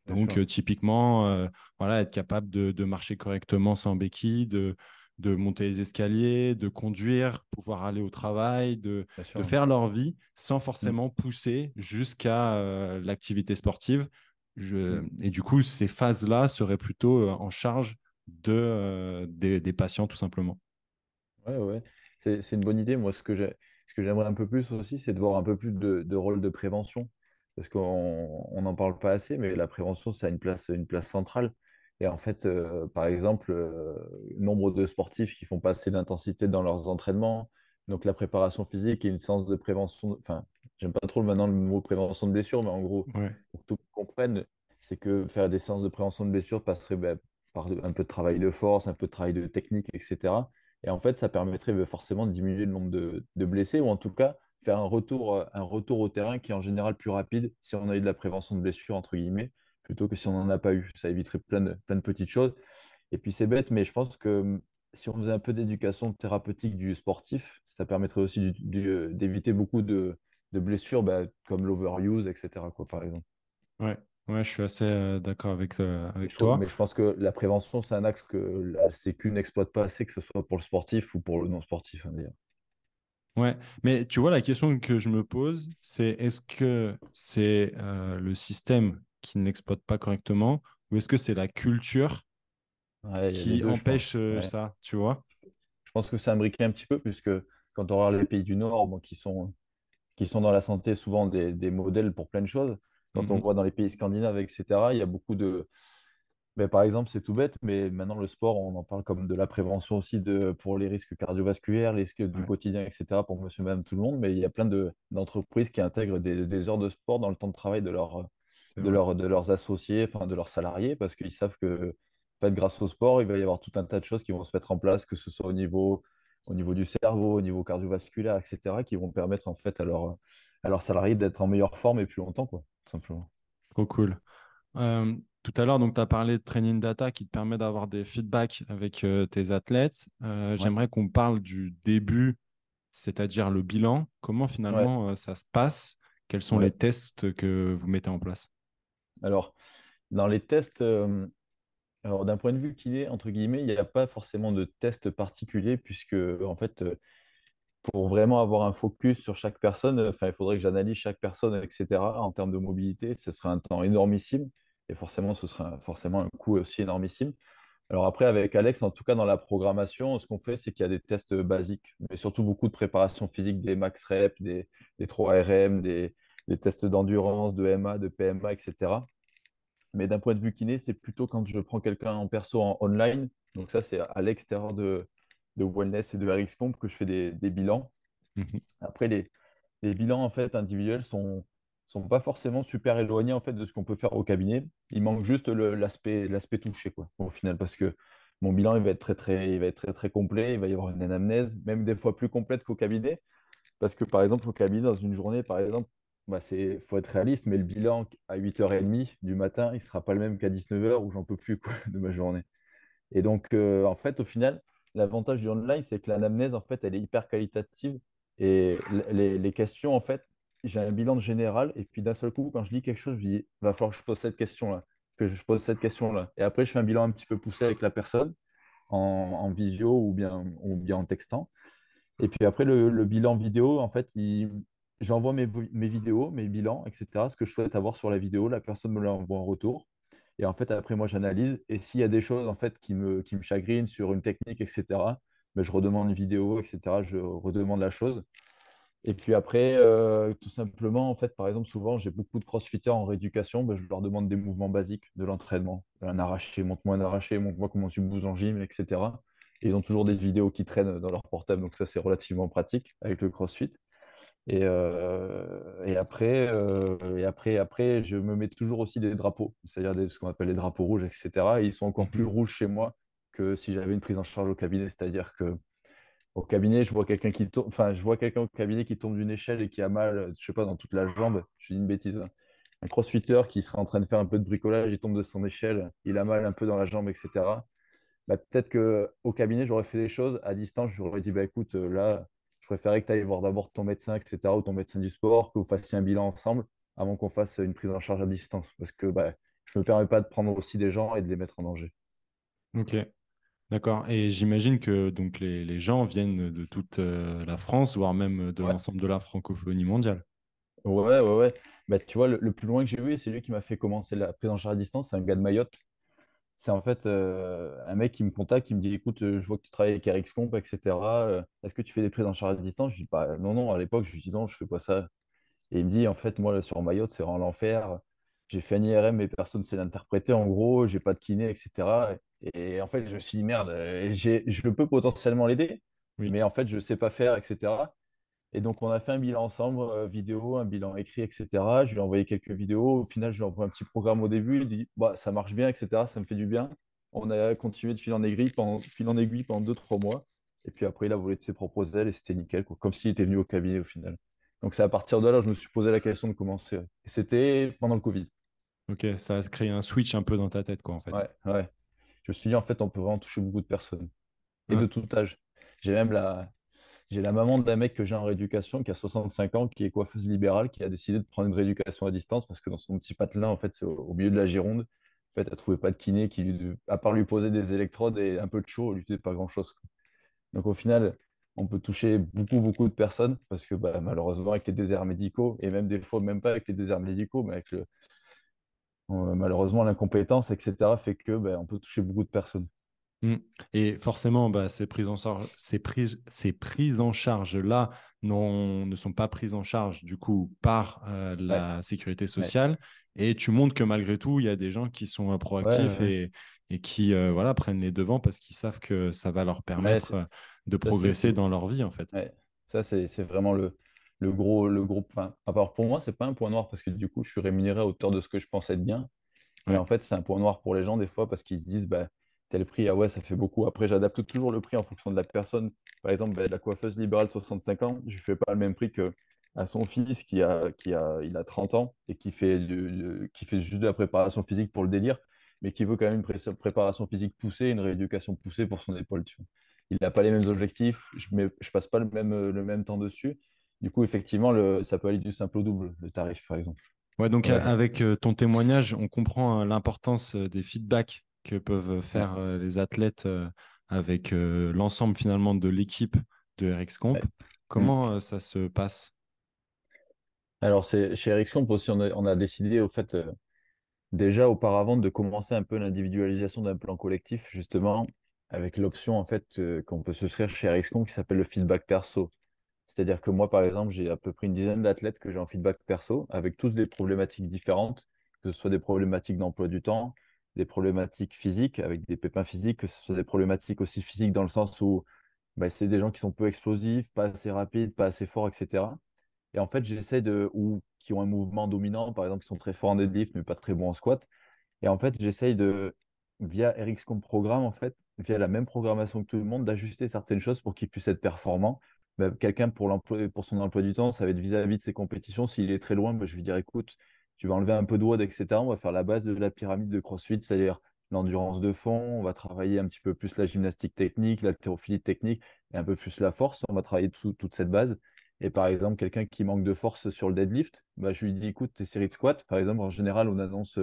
A: Donc, euh, typiquement, euh, voilà, être capable de, de marcher correctement sans béquille, de, de monter les escaliers, de conduire, pouvoir aller au travail, de, faire leur vie sans
B: Mm,
A: forcément pousser jusqu'à l'activité sportive. Je-
B: mm.
A: Et du coup, ces phases-là seraient plutôt euh, en charge de, euh, des, des patients, tout simplement.
B: Ouais, ouais. C'est, une bonne idée. Moi, ce que j'ai, ce que j'aimerais un peu plus aussi, c'est de voir un peu plus de, de rôle de prévention. Parce qu'on on n'en parle pas assez, mais la prévention, ça a une place, une place centrale. Et en fait, euh, par exemple, euh, nombre de sportifs qui font passer l'intensité dans leurs entraînements, donc la préparation physique et une séance de prévention. Enfin, j'aime pas trop maintenant le mot prévention de blessure, mais en gros,
A: Ouais.
B: pour que tout le monde comprenne, c'est que faire des séances de prévention de blessure passerait ben, par un peu de travail de force, un peu de travail de technique, etc. Et en fait, ça permettrait bah, forcément de diminuer le nombre de, de blessés ou en tout cas faire un retour, euh, un retour au terrain qui est en général plus rapide si on a eu de la prévention de blessures, entre guillemets, plutôt que si on n'en a pas eu. Ça éviterait plein de, plein de petites choses. Et puis c'est bête, mais je pense que hum, si on faisait un peu d'éducation thérapeutique du sportif, ça permettrait aussi euh, d'éviter beaucoup de, de blessures bah, comme l'overuse, etc., quoi, par exemple.
A: Ouais. Ouais, je suis assez euh, d'accord avec, euh,
B: je
A: avec
B: trouve-
A: toi.
B: mais je pense que la prévention, c'est un axe que la Sécu n'exploite pas assez, que ce soit pour le sportif ou pour le non-sportif, hein.
A: Ouais, mais tu vois, la question que je me pose, c'est est-ce que c'est euh, le système qui ne l'exploite pas correctement ou est-ce que c'est la culture
B: Ouais,
A: qui
B: deux,
A: empêche
B: Ouais.
A: ça, tu vois?
B: Je pense que c'est imbriqué un petit peu, puisque quand on regarde les pays du Nord, bon, qui sont, qui sont dans la santé souvent des, des modèles pour plein de choses, quand on
A: Mhm.
B: voit dans les pays scandinaves, etc., il y a beaucoup de, Mais par exemple, c'est tout bête, mais maintenant le sport, on en parle comme de la prévention aussi de, pour les risques cardiovasculaires, les risques du
A: Ouais,
B: quotidien, etc., pour monsieur, madame, tout le monde. Mais il y a plein de, d'entreprises qui intègrent des, des heures de sport dans le temps de travail de, leur, de, leur, de leurs associés, enfin de leurs salariés, parce qu'ils savent que en fait, grâce au sport, il va y avoir tout un tas de choses qui vont se mettre en place, que ce soit au niveau, au niveau du cerveau, au niveau cardiovasculaire, etc., qui vont permettre en fait à, leur, à leurs salariés d'être en meilleure forme et plus longtemps, quoi, tout simplement.
A: Trop cool. Euh, tout à l'heure, donc, tu as parlé de training data qui te permet d'avoir des feedbacks avec euh, tes athlètes. Euh,
B: Ouais.
A: j'aimerais qu'on parle du début, c'est-à-dire le bilan. Comment finalement ça se passe? Quels sont les tests que vous mettez en place?
B: Alors, dans les tests, Alors, d'un point de vue kiné, entre guillemets, il n'y a pas forcément de test particulier, puisque, en fait, pour vraiment avoir un focus sur chaque personne, il faudrait que j'analyse chaque personne, etc., en termes de mobilité. Ce serait un temps énormissime, et forcément, ce serait forcément un coût aussi énormissime. Alors après, avec Alex, en tout cas dans la programmation, ce qu'on fait, c'est qu'il y a des tests basiques, mais surtout beaucoup de préparation physique, des max reps, des, des 3RM, des, des tests d'endurance, de MA, de PMA, etc. Mais d'un point de vue kiné, c'est plutôt quand je prends quelqu'un en perso en online. Donc ça, c'est à l'extérieur de, de Wellness et de RxComp que je fais des, des bilans.
A: Mhm.
B: Après, les, les bilans en fait individuels sont sont pas forcément super éloignés en fait de ce qu'on peut faire au cabinet. Il manque juste l'aspect l'aspect touché quoi au final parce que mon bilan il va être très très il va être très très complet. Il va y avoir une anamnèse même des fois plus complète qu'au cabinet. Parce que par exemple, au cabinet, dans une journée, par exemple, bah c'est, faut être réaliste, mais le bilan à 8h30 du matin, il ne sera pas le même qu'à 19h où j'en peux plus de ma journée. Et donc, euh, en fait, au final, l'avantage du online, c'est que l'anamnèse, en fait, elle est hyper qualitative. Et les, les questions, en fait, j'ai un bilan de général. Et puis d'un seul coup, quand je dis quelque chose, je dis, va falloir que je pose cette question-là, que je pose cette question-là. Et après, je fais un bilan un petit peu poussé avec la personne en, en visio ou bien, ou bien en textant. Et puis après, le, le bilan vidéo, en fait, il- j'envoie mes, mes vidéos, mes bilans, etc. Ce que je souhaite avoir sur la vidéo, la personne me l'envoie en retour. Et en fait, après, moi, j'analyse. Et s'il y a des choses, en fait, qui me, qui chagrinent sur une technique, etc., ben, je redemande une vidéo, etc. Je redemande la chose. Et puis après, euh, tout simplement, en fait, par exemple, souvent, j'ai beaucoup de crossfitters en rééducation, ben, je leur demande des mouvements basiques de l'entraînement. Un arraché, montre-moi un arraché, montre-moi comment tu bouges en gym, etc. Et ils ont toujours des vidéos qui traînent dans leur portable, donc ça, c'est relativement pratique avec le CrossFit. Et, euh, et après, euh, et après, après, je me mets toujours aussi des drapeaux, c'est-à-dire ce qu'on appelle les drapeaux rouges, etc. Et ils sont encore plus
A: Mhm.
B: rouges chez moi que si j'avais une prise en charge au cabinet, c'est-à-dire que au cabinet, je vois quelqu'un qui tombe, enfin, je vois quelqu'un au cabinet qui tombe d'une échelle et qui a mal, je sais pas, dans toute la jambe. Je dis une bêtise. hein. Un crossfitter qui serait en train de faire un peu de bricolage, il tombe de son échelle, il a mal un peu dans la jambe, etc. Bah, peut-être que au cabinet, j'aurais fait des choses. À distance, j'aurais dit, bah, écoute, euh, là, préférais que tu ailles voir d'abord ton médecin, etc., ou ton médecin du sport, que vous fassiez un bilan ensemble avant qu'on fasse une prise en charge à distance. Parce que bah, je me permets pas de prendre aussi des gens et de les mettre en danger.
A: Ok, d'accord. Et j'imagine que donc les, les gens viennent de toute euh, la France, voire même de
B: Ouais.
A: l'ensemble de la francophonie mondiale.
B: Ouais, ouais, ouais. Bah, tu vois, le, le plus loin que j'ai eu, c'est lui qui m'a fait commencer la prise en charge à distance. C'est un gars de Mayotte. C'est en fait euh, un mec qui me contacte, qui me dit, écoute, euh, je vois que tu travailles avec RxComp, etc. Euh, Est-ce que tu fais des prises en charge à distance? Je dis, bah, non, non, à l'époque, je lui dis, non, je fais pas ça. Et il me dit, en fait, moi, sur Mayotte, c'est vraiment l'enfer. J'ai fait un IRM, mais personne ne sait l'interpréter, en gros. J'ai pas de kiné, etc. Et en fait, je me suis dit, merde, je peux potentiellement l'aider,
A: Oui.
B: mais en fait, je sais pas faire, etc. Et donc, on a fait un bilan ensemble, euh, vidéo, un bilan écrit, etc. Je lui ai envoyé quelques vidéos. Au final, je lui envoie un petit programme au début. Il dit, bah, ça marche bien, etc. Ça me fait du bien. On a continué de fil en aiguille pendant, fil en aiguille pendant deux, trois mois. Et puis après, il a volé de ses propres ailes et c'était nickel, quoi. Comme s'il était venu au cabinet au final. Donc, c'est à partir de là que je me suis posé la question de commencer. Et c'était pendant le Covid.
A: Ok, ça a créé un switch un peu dans ta tête, quoi, en fait.
B: Ouais, ouais. Je me suis dit, en fait, on peut vraiment toucher beaucoup de personnes et de tout âge. J'ai même la, J'ai la maman d'un mec que j'ai en rééducation qui a 65 ans, qui est coiffeuse libérale, qui a décidé de prendre une rééducation à distance parce que dans son petit patelin, en fait, c'est au, milieu de la Gironde. En fait, elle trouvait pas de kiné qui, lui- à part lui poser des électrodes et un peu de chaud, elle lui faisait pas grand-chose. Donc au final, on peut toucher beaucoup, beaucoup de personnes parce que bah, malheureusement, avec les déserts médicaux, et même des fois, même pas avec les déserts médicaux, mais avec le, euh, malheureusement l'incompétence, etc., fait que bah, on peut toucher beaucoup de personnes.
A: Mmh. Et forcément, bah, ces prises en charge, ces prises, ces prises en charge là ne sont pas prises en charge du coup par euh, la sécurité sociale. Et tu montres que malgré tout, il y a des gens qui sont euh, proactifs et, et, qui euh, voilà prennent les devants parce qu'ils savent que ça va leur permettre de progresser dans leur vie en fait.
B: Ça c'est vraiment le, le gros le gros. Enfin, à part pour moi, c'est pas un point noir parce que du coup, je suis rémunéré à hauteur de ce que je pense être bien. Mais en fait, c'est un point noir pour les gens des fois parce qu'ils se disent bah tel prix, ah ouais, ça fait beaucoup. Après, j'adapte toujours le prix en fonction de la personne. Par exemple, bah, la coiffeuse libérale de 65 ans, je ne fais pas le même prix que à son fils qui a, qui a, il a 30 ans et qui fait, qui fait juste de la préparation physique pour le délire, mais qui veut quand même une préparation physique poussée, une rééducation poussée pour son épaule. Il n'a pas les mêmes objectifs, je ne passe pas le même, le même temps dessus. Du coup, effectivement, le, ça peut aller du simple au double, le tarif, par exemple.
A: Ouais, donc avec euh, ton témoignage, on comprend hein, l'importance euh, des feedbacks que peuvent faire euh, les athlètes euh, avec euh, l'ensemble finalement de l'équipe de RxComp. Comment mm. ça se passe?
B: Alors, c'est, chez RxComp aussi, on a, on a, décidé au fait déjà auparavant de commencer un peu l'individualisation d'un plan collectif, justement, avec l'option en fait qu'on peut se faire chez RxComp qui s'appelle le feedback perso. C'est-à-dire que moi, par exemple, j'ai à peu près une dizaine d'athlètes que j'ai en feedback perso, avec tous des problématiques différentes, que ce soit des problématiques d'emploi du temps, des problématiques physiques, avec des pépins physiques, que ce soit des problématiques aussi physiques dans le sens où bah, c'est des gens qui sont peu explosifs, pas assez rapides, pas assez forts, etc. Et en fait, j'essaie de, ou qui ont un mouvement dominant, par exemple, qui sont très forts en deadlift, mais pas très bons en squat. Et en fait, j'essaye de, via RxComp Programme, en fait, via la même programmation que tout le monde, d'ajuster certaines choses pour qu'ils puissent être performants. Bah, quelqu'un pour, pour son emploi du temps, ça va être vis-à-vis de ses compétitions. S'il est très loin, bah, je vais dire, écoute, tu vas enlever un peu de WOD, etc. On va faire la base de la pyramide de CrossFit, c'est-à-dire l'endurance de fond, on va travailler un petit peu plus la gymnastique technique, l'haltérophilie technique et un peu plus la force. On va travailler toute cette base. Et par exemple, quelqu'un qui manque de force sur le deadlift, bah, je lui dis écoute, tes séries de squat, par exemple, en général, on annonce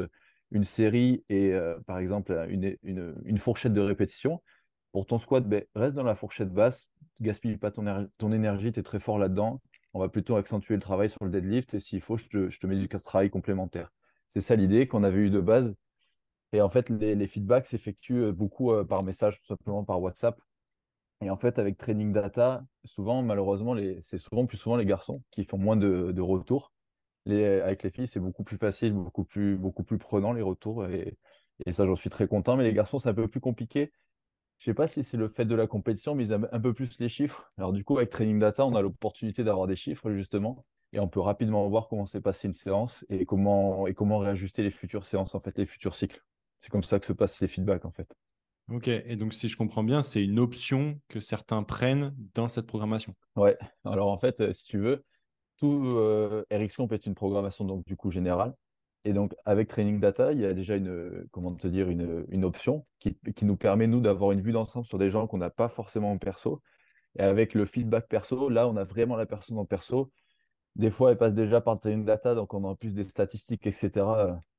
B: une série et euh, par exemple une, fourchette de répétition. Pour ton squat, ben, reste dans la fourchette basse, gaspille pas ton, ton énergie, tu es très fort là-dedans on va plutôt accentuer le travail sur le deadlift et s'il faut, je te, mets du travail complémentaire. C'est ça l'idée qu'on avait eu de base. Et en fait, les, feedbacks s'effectuent euh, beaucoup euh, par message, tout simplement par WhatsApp. Et en fait, avec Training Data, souvent, malheureusement, c'est souvent plus souvent les garçons qui font moins de, retours. avec les filles, c'est beaucoup plus facile, beaucoup plus, beaucoup plus prenant les retours. Et, et ça, j'en suis très content. Mais les garçons, c'est un peu plus compliqué je sais pas si c'est le fait de la compétition, mais ils aiment un peu plus les chiffres. Alors du coup, avec Training Data, on a l'opportunité d'avoir des chiffres justement, et on peut rapidement voir comment s'est passée une séance et comment et comment réajuster les futures séances en fait, les futurs cycles. C'est comme ça que se passent les feedbacks en fait.
A: Ok, et donc si je comprends bien, c'est une option que certains prennent dans cette programmation.
B: Ouais, alors en fait, euh, si tu veux, tout euh, peut être une programmation donc du coup générale. Et donc, avec Training Data, il y a déjà une, comment te dire, une, option qui, nous permet, nous, d'avoir une vue d'ensemble sur des gens qu'on n'a pas forcément en perso. Et avec le feedback perso, là, on a vraiment la personne en perso. Des fois, elle passe déjà par Training Data, donc on a en plus des statistiques, etc.,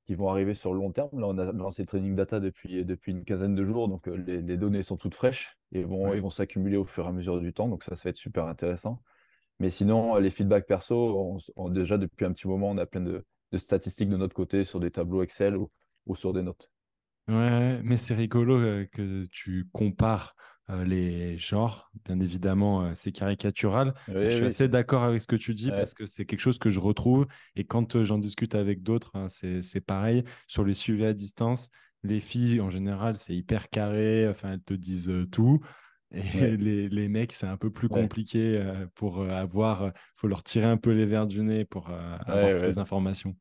B: qui vont arriver sur le long terme. Là, on a lancé Training Data depuis, depuis une quinzaine de jours, donc euh, les, données sont toutes fraîches et vont, ils vont s'accumuler au fur et à mesure du temps, donc ça, ça va être super intéressant. Mais sinon, les feedbacks perso, on, déjà depuis un petit moment, on a plein de, de statistiques de notre côté sur des tableaux Excel ou, sur des notes.
A: Ouais, mais c'est rigolo euh, que tu compares euh, les genres. Bien évidemment, euh, c'est caricatural. je suis assez d'accord avec ce que tu dis parce que c'est quelque chose que je retrouve. Et quand j'en discute avec d'autres, hein, c'est pareil. Sur les suivis à distance, les filles, en général, c'est hyper carré. Enfin, elles te disent tout. Et les, mecs, c'est un peu plus compliqué euh, pour euh, avoir. Il euh, faut leur tirer un peu les verres du nez pour avoir toutes les informations.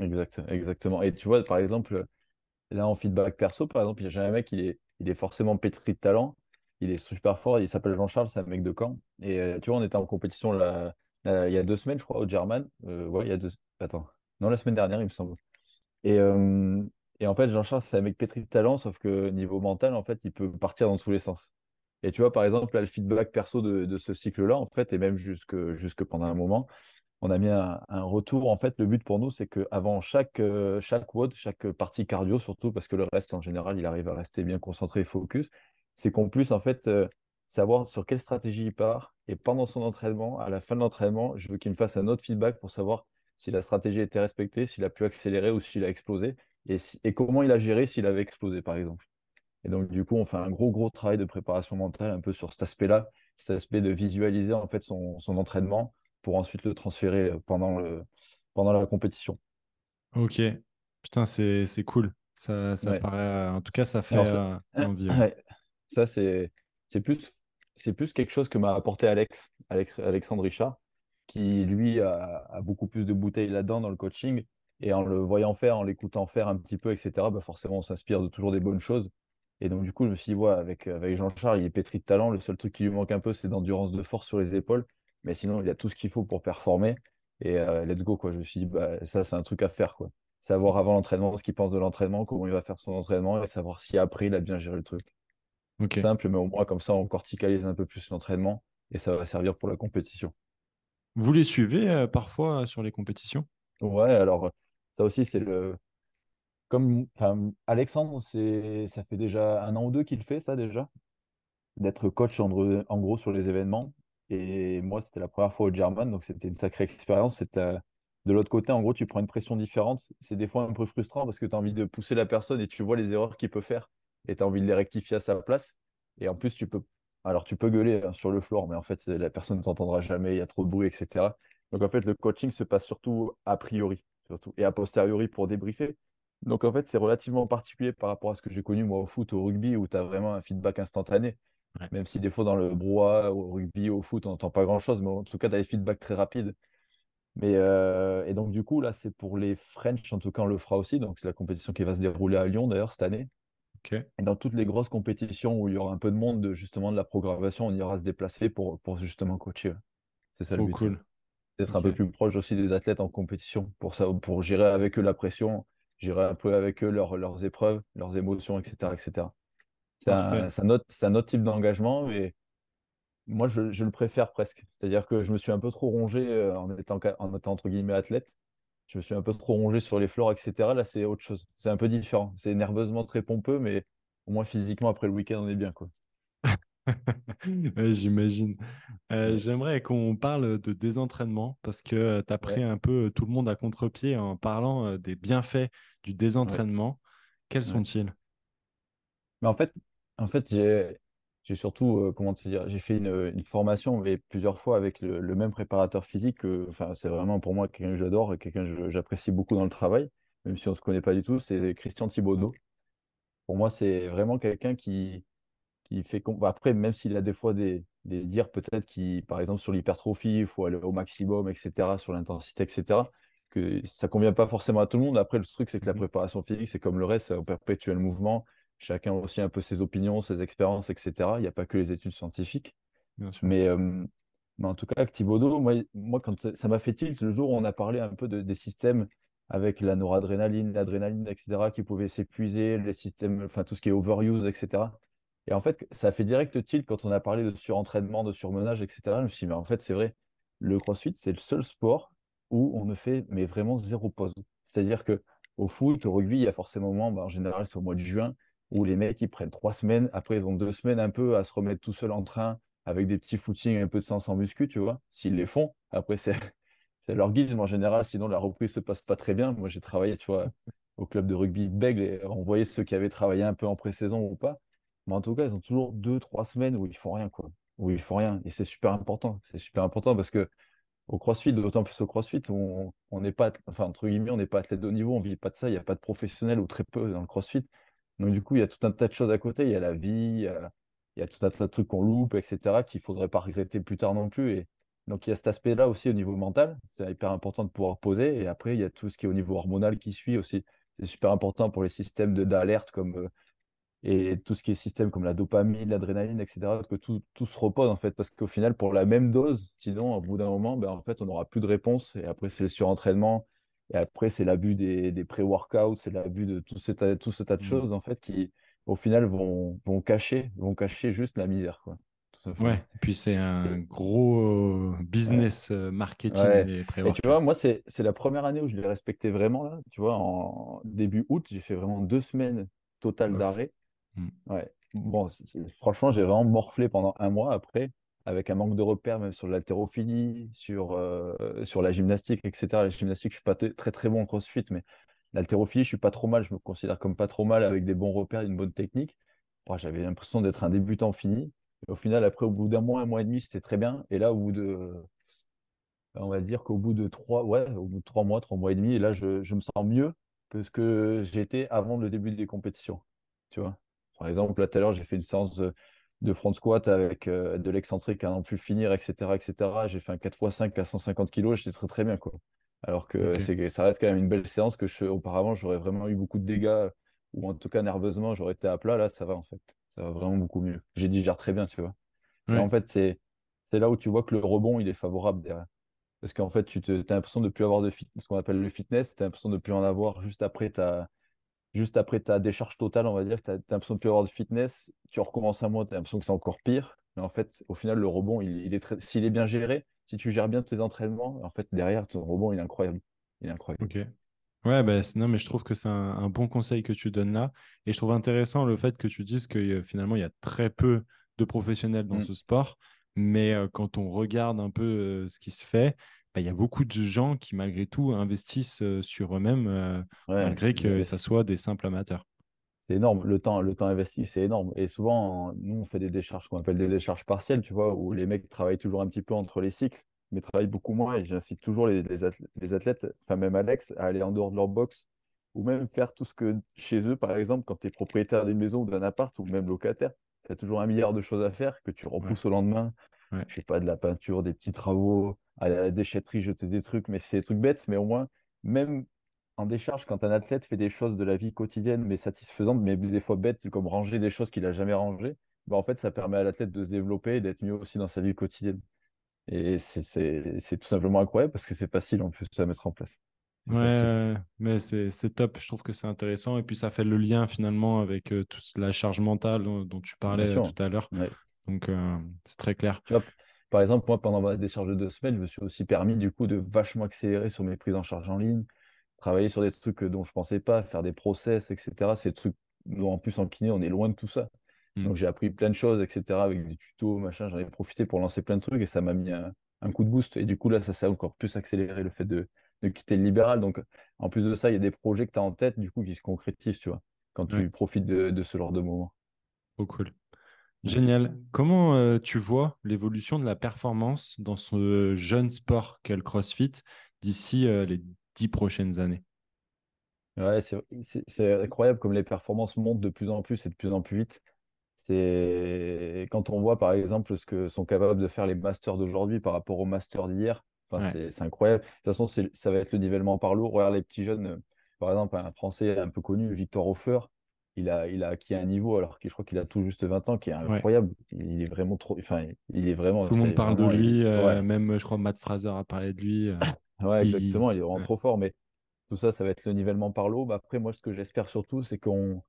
B: Exact, exactement. Et tu vois, par exemple, là en feedback perso, par exemple, j'ai un mec, il est, il est forcément pétri de talent. Il est super fort. Il s'appelle Jean-Charles, c'est un mec de Caen. Et tu vois, on était en compétition là, il y a deux semaines, je crois, au German. ouais, il y a deux. Attends. Non, la semaine dernière, il me semble. Et, et en fait, Jean-Charles, c'est un mec pétri de talent, sauf que niveau mental, en fait, il peut partir dans tous les sens. Et tu vois, par exemple, le feedback perso de, ce cycle-là, en fait, et même jusque, pendant un moment, on a mis un, retour. En fait, le but pour nous, c'est qu'avant chaque, euh, chaque WOD, chaque partie cardio, surtout parce que le reste, en général, il arrive à rester bien concentré et focus, c'est qu'on puisse, en fait, euh, savoir sur quelle stratégie il part. Et pendant son entraînement, à la fin de l'entraînement, je veux qu'il me fasse un autre feedback pour savoir si la stratégie était respectée, s'il a pu accélérer ou s'il a explosé, et comment il a géré s'il avait explosé, par exemple. Et donc, du coup, on fait un gros, gros travail de préparation mentale un peu sur cet aspect-là, cet aspect de visualiser en fait son, son entraînement pour ensuite le transférer pendant, le, pendant la compétition.
A: Ok. Putain, c'est cool. Ça, ça
B: Ouais.
A: paraît, en tout cas, ça fait
B: Alors, ça,
A: euh, envie. ouais.
B: ouais, ça c'est c'est plus, c'est plus quelque chose que m'a apporté Alex, Alex, Alexandre Richard, qui lui a, a beaucoup plus de bouteilles là-dedans dans le coaching. Et en le voyant faire, en l'écoutant faire un petit peu, etc., bah forcément, on s'inspire de toujours des bonnes choses. Et donc, du coup, je me suis dit, ouais, avec, avec Jean-Charles, il est pétri de talent. Le seul truc qui lui manque un peu, c'est d'endurance de force sur les épaules. Mais sinon, il a tout ce qu'il faut pour performer. Et euh, let's go, quoi. Je me suis dit, bah, ça, c'est un truc à faire, quoi. Savoir avant l'entraînement ce qu'il pense de l'entraînement, comment il va faire son entraînement et savoir si après, il a bien géré le truc.
A: Ok.
B: Simple, mais au moins, comme ça, on corticalise un peu plus l'entraînement et ça va servir pour la compétition.
A: Vous les suivez euh, parfois euh, sur les compétitions?
B: Ouais, alors, ça aussi, c'est le. Comme Alexandre, ça fait déjà un an ou deux qu'il fait ça déjà. d'être coach en, gros sur les événements. Et moi, c'était la première fois au German, donc c'était une sacrée expérience. De l'autre côté, en gros, tu prends une pression différente. C'est des fois un peu frustrant parce que tu as envie de pousser la personne et tu vois les erreurs qu'il peut faire et tu as envie de les rectifier à sa place. Et en plus, tu peux, alors tu peux gueuler hein, sur le floor, mais en fait, la personne ne t'entendra jamais, il y a trop de bruit, etc. Donc en fait, le coaching se passe surtout a priori, surtout, et a posteriori pour débriefer. Donc en fait, c'est relativement particulier par rapport à ce que j'ai connu moi au foot, au rugby, où tu as vraiment un feedback instantané.
A: Ouais.
B: Même si des fois dans le brouhaha, au rugby, au foot, on n'entend pas grand-chose, mais en tout cas, tu as des feedbacks très rapides. Mais, euh, et donc du coup, là, c'est pour les French, en tout cas, on le fera aussi. Donc c'est la compétition qui va se dérouler à Lyon d'ailleurs cette année. Et dans toutes les grosses compétitions où il y aura un peu de monde, de, justement de la programmation, on ira se déplacer pour, pour justement coacher. C'est ça le
A: Trop
B: but.
A: cool.
B: D'être un peu plus proche aussi des athlètes en compétition, pour ça, pour gérer avec eux la pression, gérer un peu avec eux leurs leurs épreuves, leurs émotions, etc. etc. C'est un, un autre, c'est un autre type d'engagement, mais moi, je, je le préfère presque. C'est-à-dire que je me suis un peu trop rongé euh, en étant, en étant entre guillemets athlète. Je me suis un peu trop rongé sur les floors, etc. Là, c'est autre chose. C'est un peu différent. C'est nerveusement très pompeux, mais au moins physiquement, après le week-end, on est bien, quoi.
A: Ouais, j'imagine. Euh, j'aimerais qu'on parle de désentraînement parce que tu as pris
B: Ouais.
A: un peu tout le monde à contre-pied en parlant des bienfaits du
B: Ouais.
A: désentraînement. Quels sont-ils?
B: Mais en fait, en fait j'ai surtout, euh, comment te dire, j'ai fait une, une formation mais plusieurs fois avec le, le même préparateur physique. que- Enfin, c'est vraiment pour moi quelqu'un que j'adore et quelqu'un que j'apprécie beaucoup dans le travail, même si on ne se connaît pas du tout. C'est Christian Thibaudeau. Pour moi, c'est vraiment quelqu'un qui, qui fait. com- bah, Après, même s'il a des fois des, des dires peut-être qui, par exemple, sur l'hypertrophie, il faut aller au maximum, etc., sur l'intensité, etc., que ça convient pas forcément à tout le monde. Après, le truc, c'est que la
A: Mhm.
B: préparation physique, c'est comme le reste, c'est un perpétuel mouvement. Chacun a aussi un peu ses opinions, ses expériences, etc. Il n'y a pas que les études scientifiques. Mais, euh, mais en tout cas, avec Thibaudot, moi, moi quand ça ça m'a fait tilt le jour où on a parlé un peu de- des systèmes avec la noradrénaline, l'adrénaline, etc., qui pouvaient s'épuiser, les systèmes, enfin tout ce qui est overuse, etc. Et en fait, ça fait direct tilt quand on a parlé de surentraînement, de surmenage, etc. Je me suis dit, mais en fait, c'est vrai, le CrossFit, c'est le seul sport où on ne fait mais vraiment zéro pause. C'est-à-dire que au foot, au rugby, il y a forcément un moment, bah, en général, c'est au mois de juin, où les mecs, ils prennent trois semaines, après, ils ont deux semaines un peu à se remettre tout seul en train, avec des petits footings, un peu de sens en muscu, tu vois, s'ils les font. Après, c'est leur guise, en général, sinon la reprise se passe pas très bien. Moi, j'ai travaillé, tu vois, au club de rugby de Bègle et on voyait ceux qui avaient travaillé un peu en pré-saison ou pas. Mais en tout cas, ils ont toujours deux, trois semaines où ils font rien, quoi. Où font rien. Et c'est super important. C'est super important parce que au CrossFit, d'autant plus au CrossFit, on n'est pas, enfin, entre guillemets, on n'est pas athlète de haut niveau, on vit pas de ça, il n'y a pas de professionnels ou très peu dans le CrossFit. Donc, du coup, il y a tout un tas de choses à côté. Il y a la vie, il y a, tout un tas de trucs qu'on loupe, etc., qu'il faudrait pas regretter plus tard non plus. Et donc, il y a cet aspect-là aussi au niveau mental. C'est hyper important de pouvoir poser. Et après, il y a tout ce qui est au niveau hormonal qui suit aussi. C'est super important pour les systèmes d'alerte comme, euh, et tout ce qui est système comme la dopamine, l'adrénaline, etc., que tout, tout se repose en fait, parce qu'au final, pour la même dose, sinon, au bout d'un moment, ben, en fait, on n'aura plus de réponse, et après, c'est le surentraînement, et après, c'est l'abus des, des pré-workouts, c'est l'abus de tout ce, tas- tout ce tas de
A: Mm.
B: choses, en fait, qui, au final, vont, vont cacher, vont cacher juste la misère, quoi,
A: Ouais, et puis c'est un gros
B: ouais,
A: business marketing,
B: ouais.
A: les
B: Et tu vois,
A: pré-workouts.
B: moi, c'est, la première année où je l'ai respecté vraiment, là, tu vois, en début août, j'ai fait vraiment deux semaines totales d'arrêt,
A: Mm.
B: Ouais. Bon, franchement, j'ai vraiment morflé pendant un mois après, avec un manque de repères, même sur l'haltérophilie, sur, euh, sur la gymnastique, etc. La gymnastique, je suis pas très très bon en CrossFit, mais l'haltérophilie, je suis pas trop mal. Je me considère comme pas trop mal avec des bons repères, une bonne technique. j'avais l'impression d'être un débutant fini. au final, après, au bout d'un mois, un mois et demi, c'était très bien. Et là, au bout de, on va dire qu'au bout de trois, ouais, au bout de trois mois, trois mois et demi, et là, je, me sens mieux que ce que j'étais avant le début des compétitions. Tu vois? Par exemple, là, tout à l'heure, j'ai fait une séance de, front squat avec euh, de l'excentrique à n'en plus finir, etc. etc. J'ai fait un 4x5 à 150 kg, j'étais très très bien. Quoi. Alors que ça reste quand même une belle séance que je, auparavant, j'aurais vraiment eu beaucoup de dégâts, ou en tout cas nerveusement, j'aurais été à plat. Là, ça va en fait. Ça va vraiment beaucoup mieux. J'ai digère très bien, tu vois. Et en fait, c'est, c'est là où tu vois que le rebond, il est favorable derrière. Parce qu'en fait, tu as l'impression de ne plus avoir de ce qu'on appelle le fitness, tu as l'impression de ne plus en avoir juste après ta, juste après ta décharge totale, on va dire, tu as, l'impression de plus avoir de fitness, tu recommences un mois, tu as l'impression que c'est encore pire. Mais en fait, au final, le rebond, il, est s'il est bien géré, si tu gères bien tes entraînements, en fait, derrière, ton rebond, il est incroyable. Il est incroyable.
A: Ok. Ouais, bah, non, mais je trouve que c'est un, bon conseil que tu donnes là. Et je trouve intéressant le fait que tu dises que euh, finalement, il y a très peu de professionnels dans mm. ce sport. Mais euh, quand on regarde un peu euh, ce qui se fait, bah, il y a beaucoup de gens qui, malgré tout, investissent sur eux-mêmes, malgré que ça soit des simples amateurs.
B: C'est énorme, le temps, le temps investi, c'est énorme. Et souvent, nous, on fait des décharges qu'on appelle des décharges partielles, tu vois, où les mecs travaillent toujours un petit peu entre les cycles mais travaillent beaucoup moins. Et j'incite toujours les, les, athlètes, enfin même Alex, à aller en dehors de leur box ou même faire tout ce que chez eux, par exemple, quand tu es propriétaire d'une maison ou d'un appart ou même locataire, tu as toujours un milliard de choses à faire que tu repousses au lendemain. Je Je sais pas, de la peinture, des petits travaux, à la déchetterie, jeter des trucs, mais c'est des trucs bêtes, mais au moins, même en décharge, quand un athlète fait des choses de la vie quotidienne, mais satisfaisantes, mais des fois bêtes, comme ranger des choses qu'il n'a jamais rangées, bah en fait, ça permet à l'athlète de se développer et d'être mieux aussi dans sa vie quotidienne. Et c'est tout simplement incroyable parce que c'est facile en plus à mettre en place.
A: Ouais, mais c'est top. Je trouve que c'est intéressant. Et puis, ça fait le lien finalement avec euh, toute la charge mentale dont, tu parlais tout à l'heure. Donc, euh, c'est très clair.
B: Tu vois, par exemple, moi, pendant ma décharge de deux semaines, je me suis aussi permis du coup de vachement accélérer sur mes prises en charge en ligne, travailler sur des trucs dont je ne pensais pas, faire des process, etc. C'est des trucs dont en plus en kiné, on est loin de tout ça. Mm. Donc j'ai appris plein de choses, etc. avec des tutos, machin. J'en ai profité pour lancer plein de trucs et ça m'a mis un, coup de boost. Et du coup, là, ça s'est encore plus accéléré le fait de, quitter le libéral. Donc en plus de ça, il y a des projets que tu as en tête, du coup, qui se concrétisent, tu vois, quand tu profites de, ce genre de moment.
A: Oh, cool. Génial. Comment euh, tu vois l'évolution de la performance dans ce jeune sport qu'est le CrossFit d'ici euh, les dix prochaines années?
B: Ouais, c'est incroyable comme les performances montent de plus en plus et de plus en plus vite. C'est quand on voit par exemple ce que sont capables de faire les masters d'aujourd'hui par rapport aux masters d'hier, enfin, c'est incroyable. De toute façon, ça va être le nivellement par l'eau. Regarde les petits jeunes, euh, par exemple, un Français un peu connu, Victor Hofer, il a, il a acquis un niveau, alors que je crois qu'il a tout juste 20 ans, qui est incroyable. Il est vraiment trop. Enfin, il est vraiment.
A: Tout le monde parle de lui, euh, même je crois Matt Fraser a parlé de lui. Euh,
B: ouais, exactement, il est vraiment trop fort. Mais tout ça, ça va être le nivellement par l'eau. Bah, après, moi, ce que j'espère surtout, c'est qu'on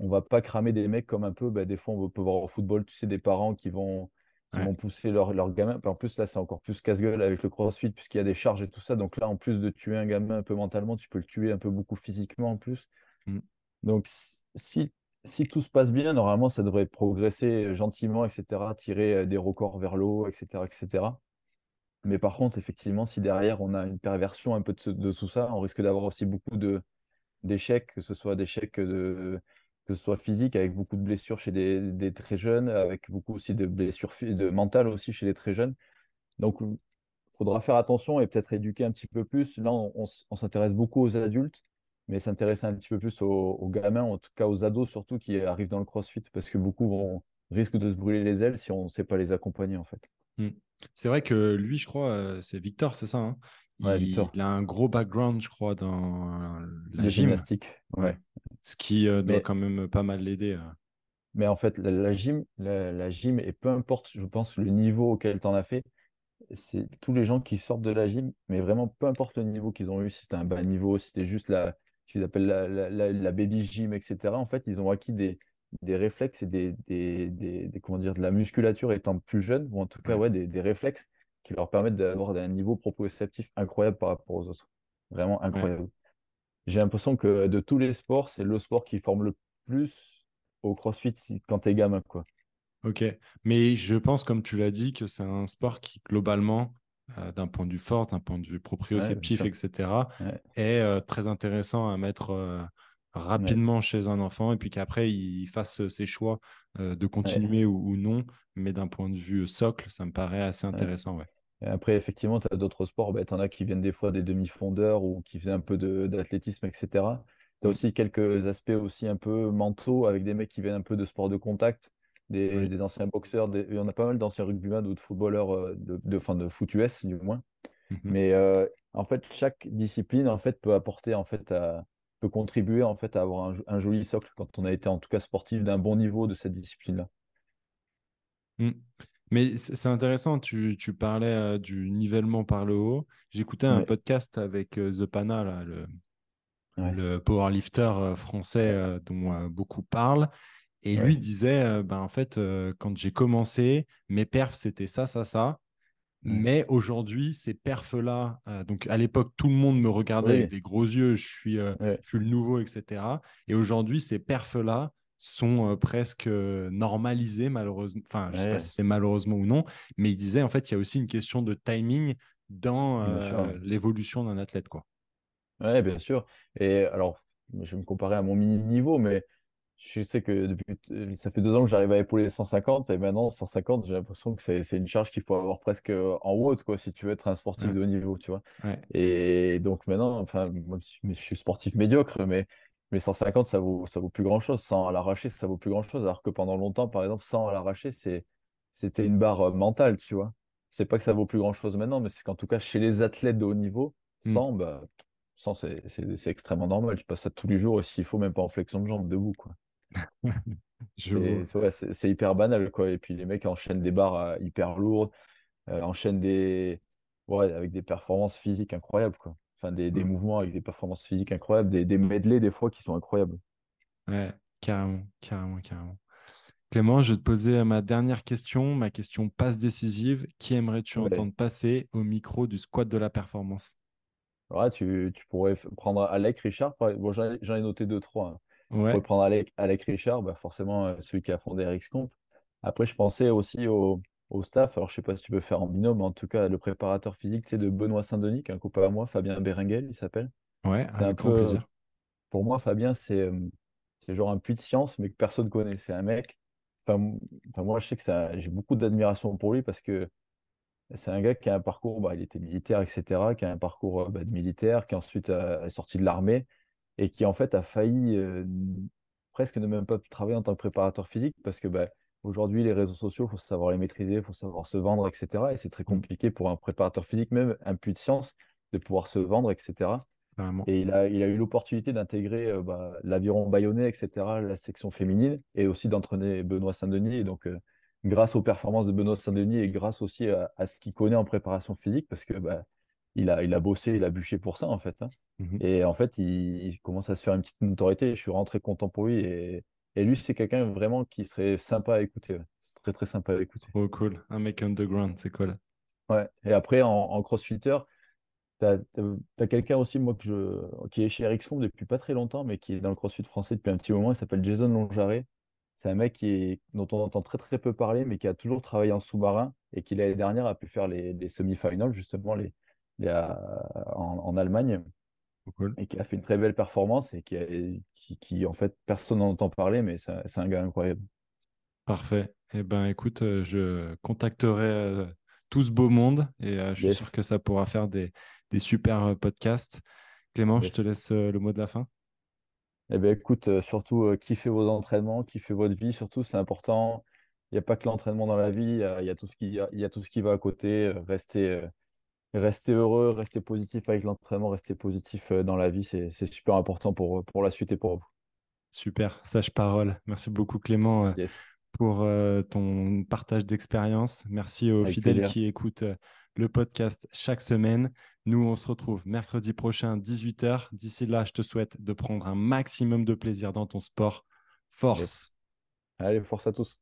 B: on va pas cramer des mecs comme un peu, bah, des fois on peut voir au football, tu sais, des parents qui vont, vont pousser leur, leur gamin. En plus, là, c'est encore plus casse-gueule avec le crossfit, puisqu'il y a des charges et tout ça. Donc là, en plus de tuer un gamin un peu mentalement, tu peux le tuer un peu beaucoup physiquement en plus. Mm. Donc si, tout se passe bien, normalement, ça devrait progresser gentiment, etc., tirer euh, des records vers l'eau, etc., etc. Mais par contre, effectivement, si derrière on a une perversion un peu de, de tout ça, on risque d'avoir aussi beaucoup d'échecs, que ce soit d'échecs de, que ce soit physique, avec beaucoup de blessures chez des, très jeunes, avec beaucoup aussi de blessures de mentales aussi chez les très jeunes. Donc, il faudra faire attention et peut-être éduquer un petit peu plus. Là, on, s'intéresse beaucoup aux adultes, mais s'intéresser un petit peu plus aux, gamins, en tout cas aux ados surtout, qui arrivent dans le crossfit, parce que beaucoup vont, risquent de se brûler les ailes si on ne sait pas les accompagner, en fait.
A: Hmm. C'est vrai que lui, je crois, euh, c'est Victor, c'est ça hein? Il, a un gros background, je crois, dans la
B: gymnastique. Ouais.
A: Ce qui euh, doit quand même pas mal l'aider. Euh.
B: Mais en fait, la, gym, la, gym, et peu importe, je pense, le niveau auquel tu en as fait, c'est tous les gens qui sortent de la gym, mais vraiment peu importe le niveau qu'ils ont eu, si c'était un bas niveau, si c'était juste la, qu'ils appellent la, la, baby gym, etc. En fait, ils ont acquis des, des réflexes et des, des, des, comment dire, de la musculature étant plus jeunes, ou en tout cas, ouais, des, des réflexes qui leur permettent d'avoir un niveau proprioceptif incroyable par rapport aux autres. Vraiment incroyable. J'ai l'impression que de tous les sports, c'est le sport qui forme le plus au CrossFit quand t'es gamin, quoi.
A: Ok, mais je pense, comme tu l'as dit, que c'est un sport qui, globalement, d'un point de vue force, d'un point de vue proprioceptif, etc., est euh, très intéressant à mettre euh, rapidement chez un enfant et puis qu'après il fasse ses choix de continuer ou, non. Mais d'un point de vue socle, ça me paraît assez intéressant. Ouais.
B: Et après, effectivement, tu as d'autres sports, bah, tu en as qui viennent des fois des demi-fondeurs ou qui faisaient un peu d'athlétisme, etc. Tu as mm. aussi quelques aspects aussi un peu mentaux avec des mecs qui viennent un peu de sport de contact, des, anciens boxeurs. Il y en a pas mal d'anciens rugbyman ou de footballeurs, de, de, fin, de foot US du moins. Mm-hmm. Mais en fait, chaque discipline en fait, peut apporter, en fait, à, peut contribuer en fait, à avoir un, joli socle quand on a été en tout cas sportif d'un bon niveau de cette discipline-là.
A: Mm. Mais c'est intéressant, tu, parlais euh, du nivellement par le haut. J'écoutais un podcast avec euh, The Pana, le, le powerlifter euh, français dont beaucoup parlent. Et lui disait, ben, en fait, quand j'ai commencé, mes perfs, c'était ça, ça, ça. Mais aujourd'hui, ces perfs-là, donc à l'époque, tout le monde me regardait avec des gros yeux, je suis, je suis le nouveau, etc. Et aujourd'hui, ces perfs-là sont presque normalisés, malheureusement. Enfin, je ne sais pas si c'est malheureusement ou non, mais il disait, en fait, il y a aussi une question de timing dans l'évolution d'un athlète. Quoi.
B: Ouais, bien sûr. Et alors, je vais me comparer à mon mini-niveau, mais je sais que depuis, euh, ça fait deux ans que j'arrive à épauler 150 et maintenant 150, j'ai l'impression que c'est une charge qu'il faut avoir presque euh, en haute quoi, si tu veux être un sportif de haut niveau, tu vois. Et donc maintenant, enfin, moi, je suis sportif médiocre, mais, mais 150, ça vaut, ça vaut plus grand chose. 100 à l'arraché, ça vaut plus grand chose. Alors que pendant longtemps, par exemple, 100 à l'arraché, c'était une barre euh, mentale, tu vois. C'est pas que ça vaut plus grand chose maintenant, mais c'est qu'en tout cas, chez les athlètes de haut niveau, 100, mm. bah, c'est extrêmement normal. Tu passes ça tous les jours, s'il faut, même pas en flexion de jambe, debout, quoi. c'est hyper banal, quoi. Et puis les mecs enchaînent des barres euh, hyper lourdes, euh, enchaînent des. Ouais, avec des performances physiques incroyables, quoi. Enfin, des, des mouvements avec des performances physiques incroyables, des, des medley des fois qui sont incroyables.
A: Ouais, carrément, carrément, carrément. Clément, je vais te poser ma dernière question, ma question passe décisive. Qui aimerais-tu entendre passer au micro du squat de la performance?
B: Ouais, tu, tu, pourrais prendre Alec Richard. Bon, J'en ai noté deux, trois. Hein. On peut prendre Alec, Richard, bah forcément euh, celui qui a fondé RxComp. Après, je pensais aussi au, staff. Alors, je ne sais pas si tu peux faire en binôme, mais en tout cas, le préparateur physique c'est de Benoît Saint-Denis, un copain à moi, Fabien Berenguel, il s'appelle.
A: Ouais, c'est un peu, plaisir.
B: Pour moi, Fabien, c'est genre un puits de science, mais que personne ne connaît. C'est un mec. Enfin, moi, je sais que j'ai beaucoup d'admiration pour lui parce que c'est un gars qui a un parcours, bah, il était militaire, etc., qui a un parcours bah, de militaire, qui ensuite est sorti de l'armée et qui en fait a failli euh, presque ne même pas travailler en tant que préparateur physique parce que bah, aujourd'hui les réseaux sociaux, il faut savoir les maîtriser, il faut savoir se vendre, etc. Et c'est très mmh. compliqué pour un préparateur physique, même un puits de science, de pouvoir se vendre, etc. Et il a, il a eu l'opportunité d'intégrer euh, bah, l'aviron bayonnais, etc., la section féminine, et aussi d'entraîner Benoît Saint-Denis. Et donc, euh, grâce aux performances de Benoît Saint-Denis et grâce aussi à, ce qu'il connaît en préparation physique, parce que bah, il a, il a bossé, il a bûché pour ça, en fait. Hein. Mmh et en fait, il, commence à se faire une petite notoriété. Je suis rentré content pour lui. Et, et lui, c'est quelqu'un vraiment qui serait sympa à écouter. C'est très, très sympa à écouter.
A: Oh, cool. Un mec underground, c'est cool.
B: Ouais. Et après, en, en crossfitter, tu as, quelqu'un aussi, moi, que je, qui est chez Ericsson depuis pas très longtemps, mais qui est dans le crossfit français depuis un petit moment. Il s'appelle Jason Longaret. C'est un mec qui est, dont on entend très, très peu parler, mais qui a toujours travaillé en sous-marin et qui, l'année dernière, a pu faire les, les semi-finals, justement, les, en, Allemagne et qui a fait une très belle performance et qui, qui, en fait, personne n'en entend parler, mais c'est un gars incroyable.
A: Parfait. Eh ben, écoute, euh, je contacterai euh, tout ce beau monde et euh, je suis sûr que ça pourra faire des, des super podcasts. Clément, je te laisse le mot de la fin.
B: Eh ben, écoute, surtout, kiffez vos entraînements, kiffez votre vie, surtout, c'est important. Il n'y a pas que l'entraînement dans la vie, il y, a, tout ce qui, il y a tout ce qui va à côté. Restez, rester heureux, rester positif avec l'entraînement, rester positif euh, dans la vie, c'est super important pour, pour la suite et pour vous.
A: Super, sage parole. Merci beaucoup Clément euh, pour euh, ton partage d'expérience. Merci aux fidèles qui écoutent le podcast chaque semaine. Nous, on se retrouve mercredi prochain, 18h. D'ici là, je te souhaite de prendre un maximum de plaisir dans ton sport. Force.
B: Allez, force à tous.